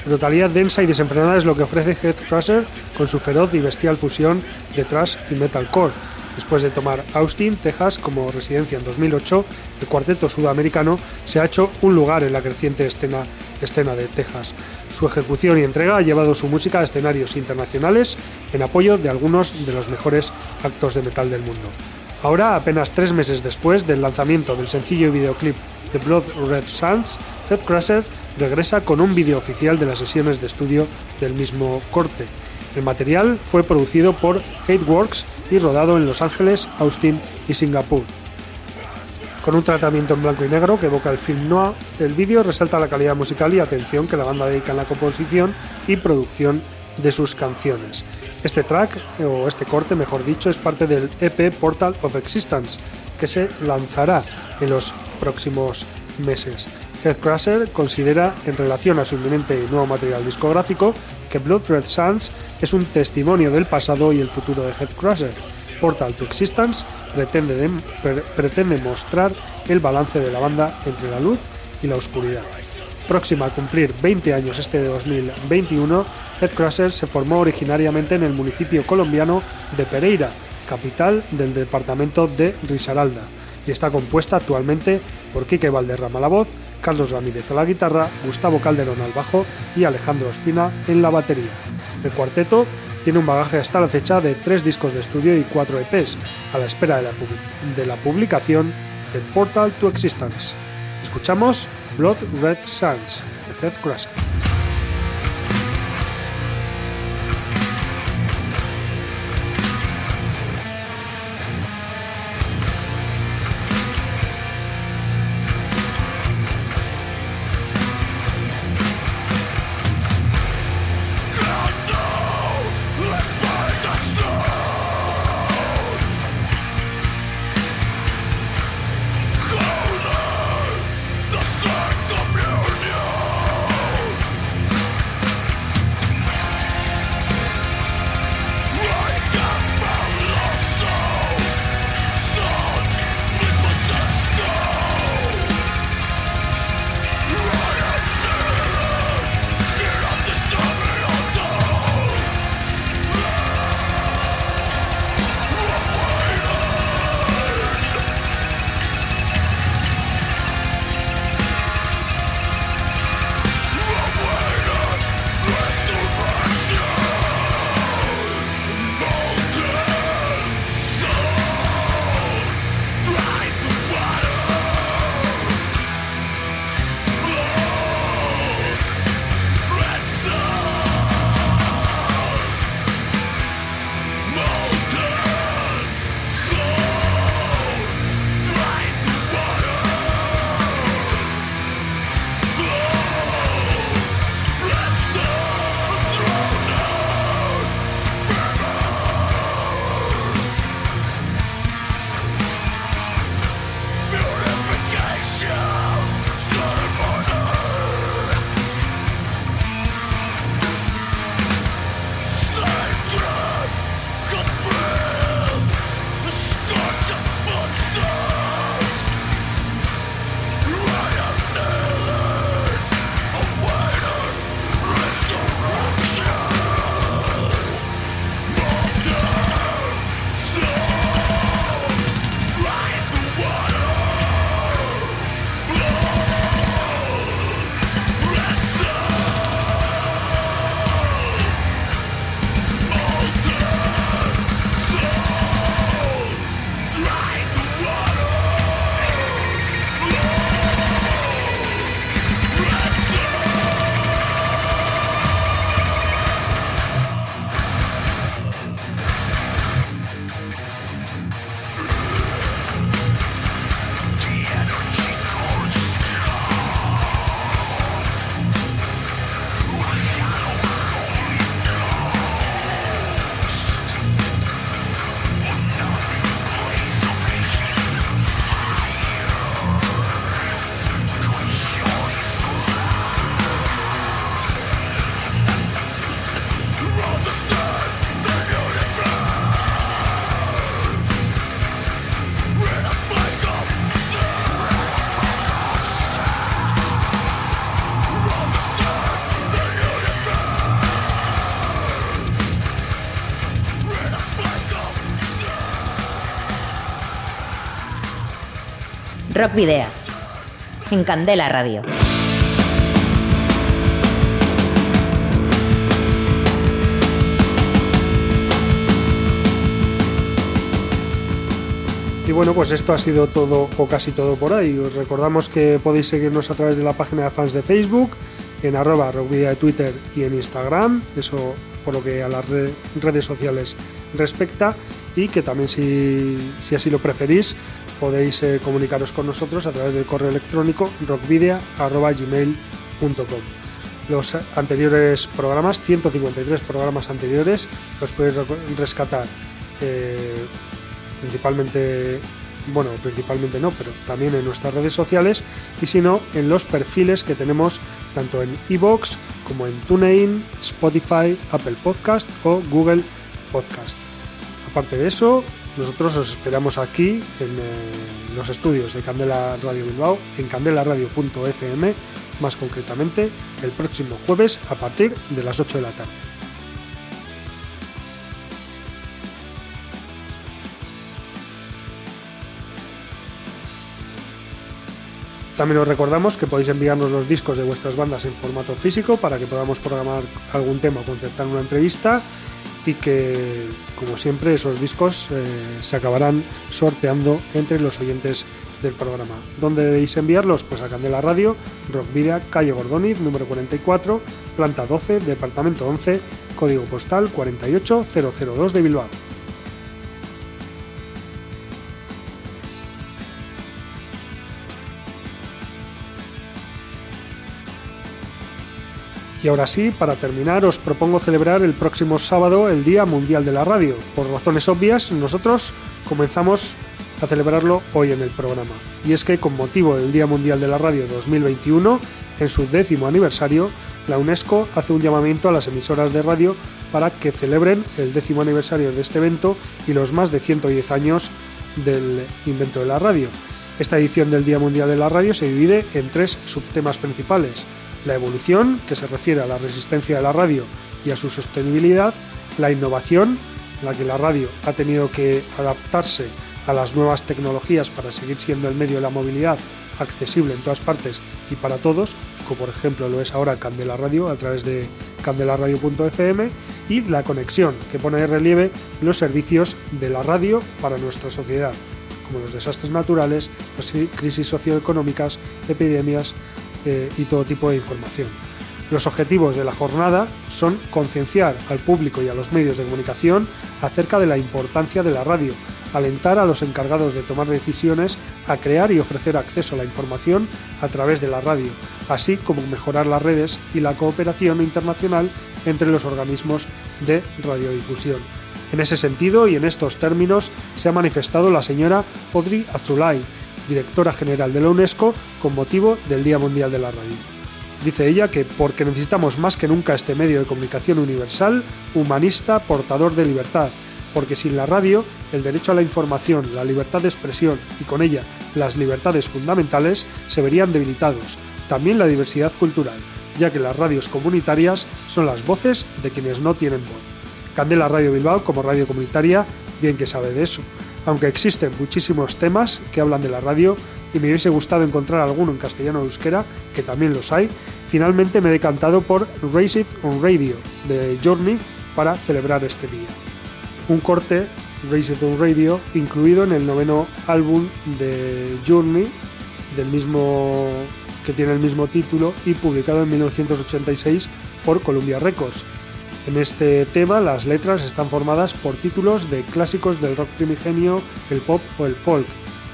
Totalidad densa y desenfrenada es lo que ofrece Heath Crusher con su feroz y bestial fusión de thrash y metalcore Después de tomar Austin, Texas como residencia en 2008, el cuarteto sudamericano se ha hecho un lugar en la creciente escena, escena de Texas. Su ejecución y entrega ha llevado su música a escenarios internacionales en apoyo de algunos de los mejores actos de metal del mundo. Ahora, apenas tres meses después del lanzamiento del sencillo y videoclip The Blood Red Suns, Crusher regresa con un vídeo oficial de las sesiones de estudio del mismo corte. El material fue producido por Hateworks y rodado en Los Ángeles, Austin y Singapur. Con un tratamiento en blanco y negro que evoca el film noir, el vídeo resalta la calidad musical y atención que la banda dedica en la composición y producción de sus canciones. Este track, o este corte mejor dicho, es parte del EP Portal of Existence, que se lanzará en los próximos meses. Crusher considera, en relación a su inminente nuevo material discográfico, que Blood Red Suns es un testimonio del pasado y el futuro de Crusher. Portal to Existence pretende, pretende mostrar el balance de la banda entre la luz y la oscuridad. Próxima a cumplir 20 años este de 2021, Crusher se formó originariamente en el municipio colombiano de Pereira, capital del departamento de Risaralda, y está compuesta actualmente por Quique Valderrama a la voz, Carlos Ramírez a la guitarra, Gustavo Calderón al bajo y Alejandro Espina en la batería. El cuarteto tiene un bagaje hasta la fecha de tres discos de estudio y cuatro EPs, a la espera de la, publicación de Portal to Existence. Escuchamos Blood Red Suns de Heath Crusher. Rock Video. En Candela Radio. Y bueno, pues esto ha sido todo o casi todo por ahí. Os recordamos que podéis seguirnos a través de la página de fans de Facebook, en arroba rockvidia de Twitter y en Instagram, eso por lo que a las redes sociales respecta, y que también si, así lo preferís podéis eh, comunicaros con nosotros a través del correo electrónico rockvidia.gmail.com. Los anteriores programas, 153 programas anteriores, los podéis rescatar. Eh, principalmente, bueno, principalmente no, pero también en nuestras redes sociales y si no, en los perfiles que tenemos tanto en iBox como en TuneIn, Spotify, Apple Podcast o Google Podcast. Aparte de eso, nosotros os esperamos aquí en eh, los estudios de Candela Radio Bilbao, en candelaradio.fm, más concretamente, el próximo jueves a partir de las 8 de la tarde. También os recordamos que podéis enviarnos los discos de vuestras bandas en formato físico para que podamos programar algún tema o concertar una entrevista y que, como siempre, esos discos eh, se acabarán sorteando entre los oyentes del programa. ¿Dónde debéis enviarlos? Pues a Candela Radio, Rockvidia, calle Gordoniz, número 44, planta 12, departamento 11, código postal 48002 de Bilbao. Y ahora sí, para terminar, os propongo celebrar el próximo sábado el Día Mundial de la Radio. Por razones obvias, nosotros comenzamos a celebrarlo hoy en el programa. Y es que con motivo del Día Mundial de la Radio 2021, en su décimo aniversario, la UNESCO hace un llamamiento a las emisoras de radio para que celebren el décimo aniversario de este evento y los más de 110 años del invento de la radio. Esta edición del Día Mundial de la Radio se divide en tres subtemas principales la evolución, que se refiere a la resistencia de la radio y a su sostenibilidad, la innovación, la que la radio ha tenido que adaptarse a las nuevas tecnologías para seguir siendo el medio de la movilidad accesible en todas partes y para todos, como por ejemplo lo es ahora Candela Radio a través de candelaradio.fm y la conexión que pone de relieve los servicios de la radio para nuestra sociedad, como los desastres naturales, las crisis socioeconómicas, epidemias, eh, y todo tipo de información. Los objetivos de la jornada son concienciar al público y a los medios de comunicación acerca de la importancia de la radio, alentar a los encargados de tomar decisiones a crear y ofrecer acceso a la información a través de la radio, así como mejorar las redes y la cooperación internacional entre los organismos de radiodifusión. En ese sentido y en estos términos se ha manifestado la señora Audrey Azulay, directora general de la UNESCO, con motivo del Día Mundial de la Radio. Dice ella que porque necesitamos más que nunca este medio de comunicación universal, humanista, portador de libertad, porque sin la radio, el derecho a la información, la libertad de expresión y con ella las libertades fundamentales se verían debilitados, también la diversidad cultural, ya que las radios comunitarias son las voces de quienes no tienen voz. Candela Radio Bilbao, como radio comunitaria, bien que sabe de eso, aunque existen muchísimos temas que hablan de la radio y me hubiese gustado encontrar alguno en castellano o euskera, que también los hay, finalmente me he decantado por Race It on Radio de Journey para celebrar este día. Un corte, Race It on Radio, incluido en el noveno álbum de Journey, del mismo que tiene el mismo título y publicado en 1986 por Columbia Records en este tema las letras están formadas por títulos de clásicos del rock primigenio, el pop o el folk,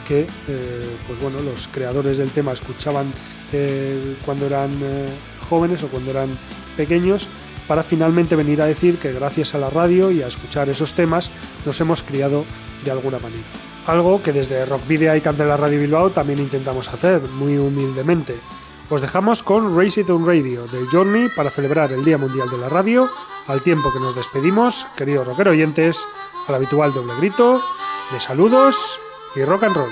que eh, pues bueno, los creadores del tema escuchaban eh, cuando eran eh, jóvenes o cuando eran pequeños para finalmente venir a decir que gracias a la radio y a escuchar esos temas nos hemos criado de alguna manera. Algo que desde Rock Video y Candela Radio Bilbao también intentamos hacer, muy humildemente. Os dejamos con Race It on Radio de Journey para celebrar el Día Mundial de la Radio al tiempo que nos despedimos, queridos rockero oyentes, al habitual doble grito de saludos y rock and roll.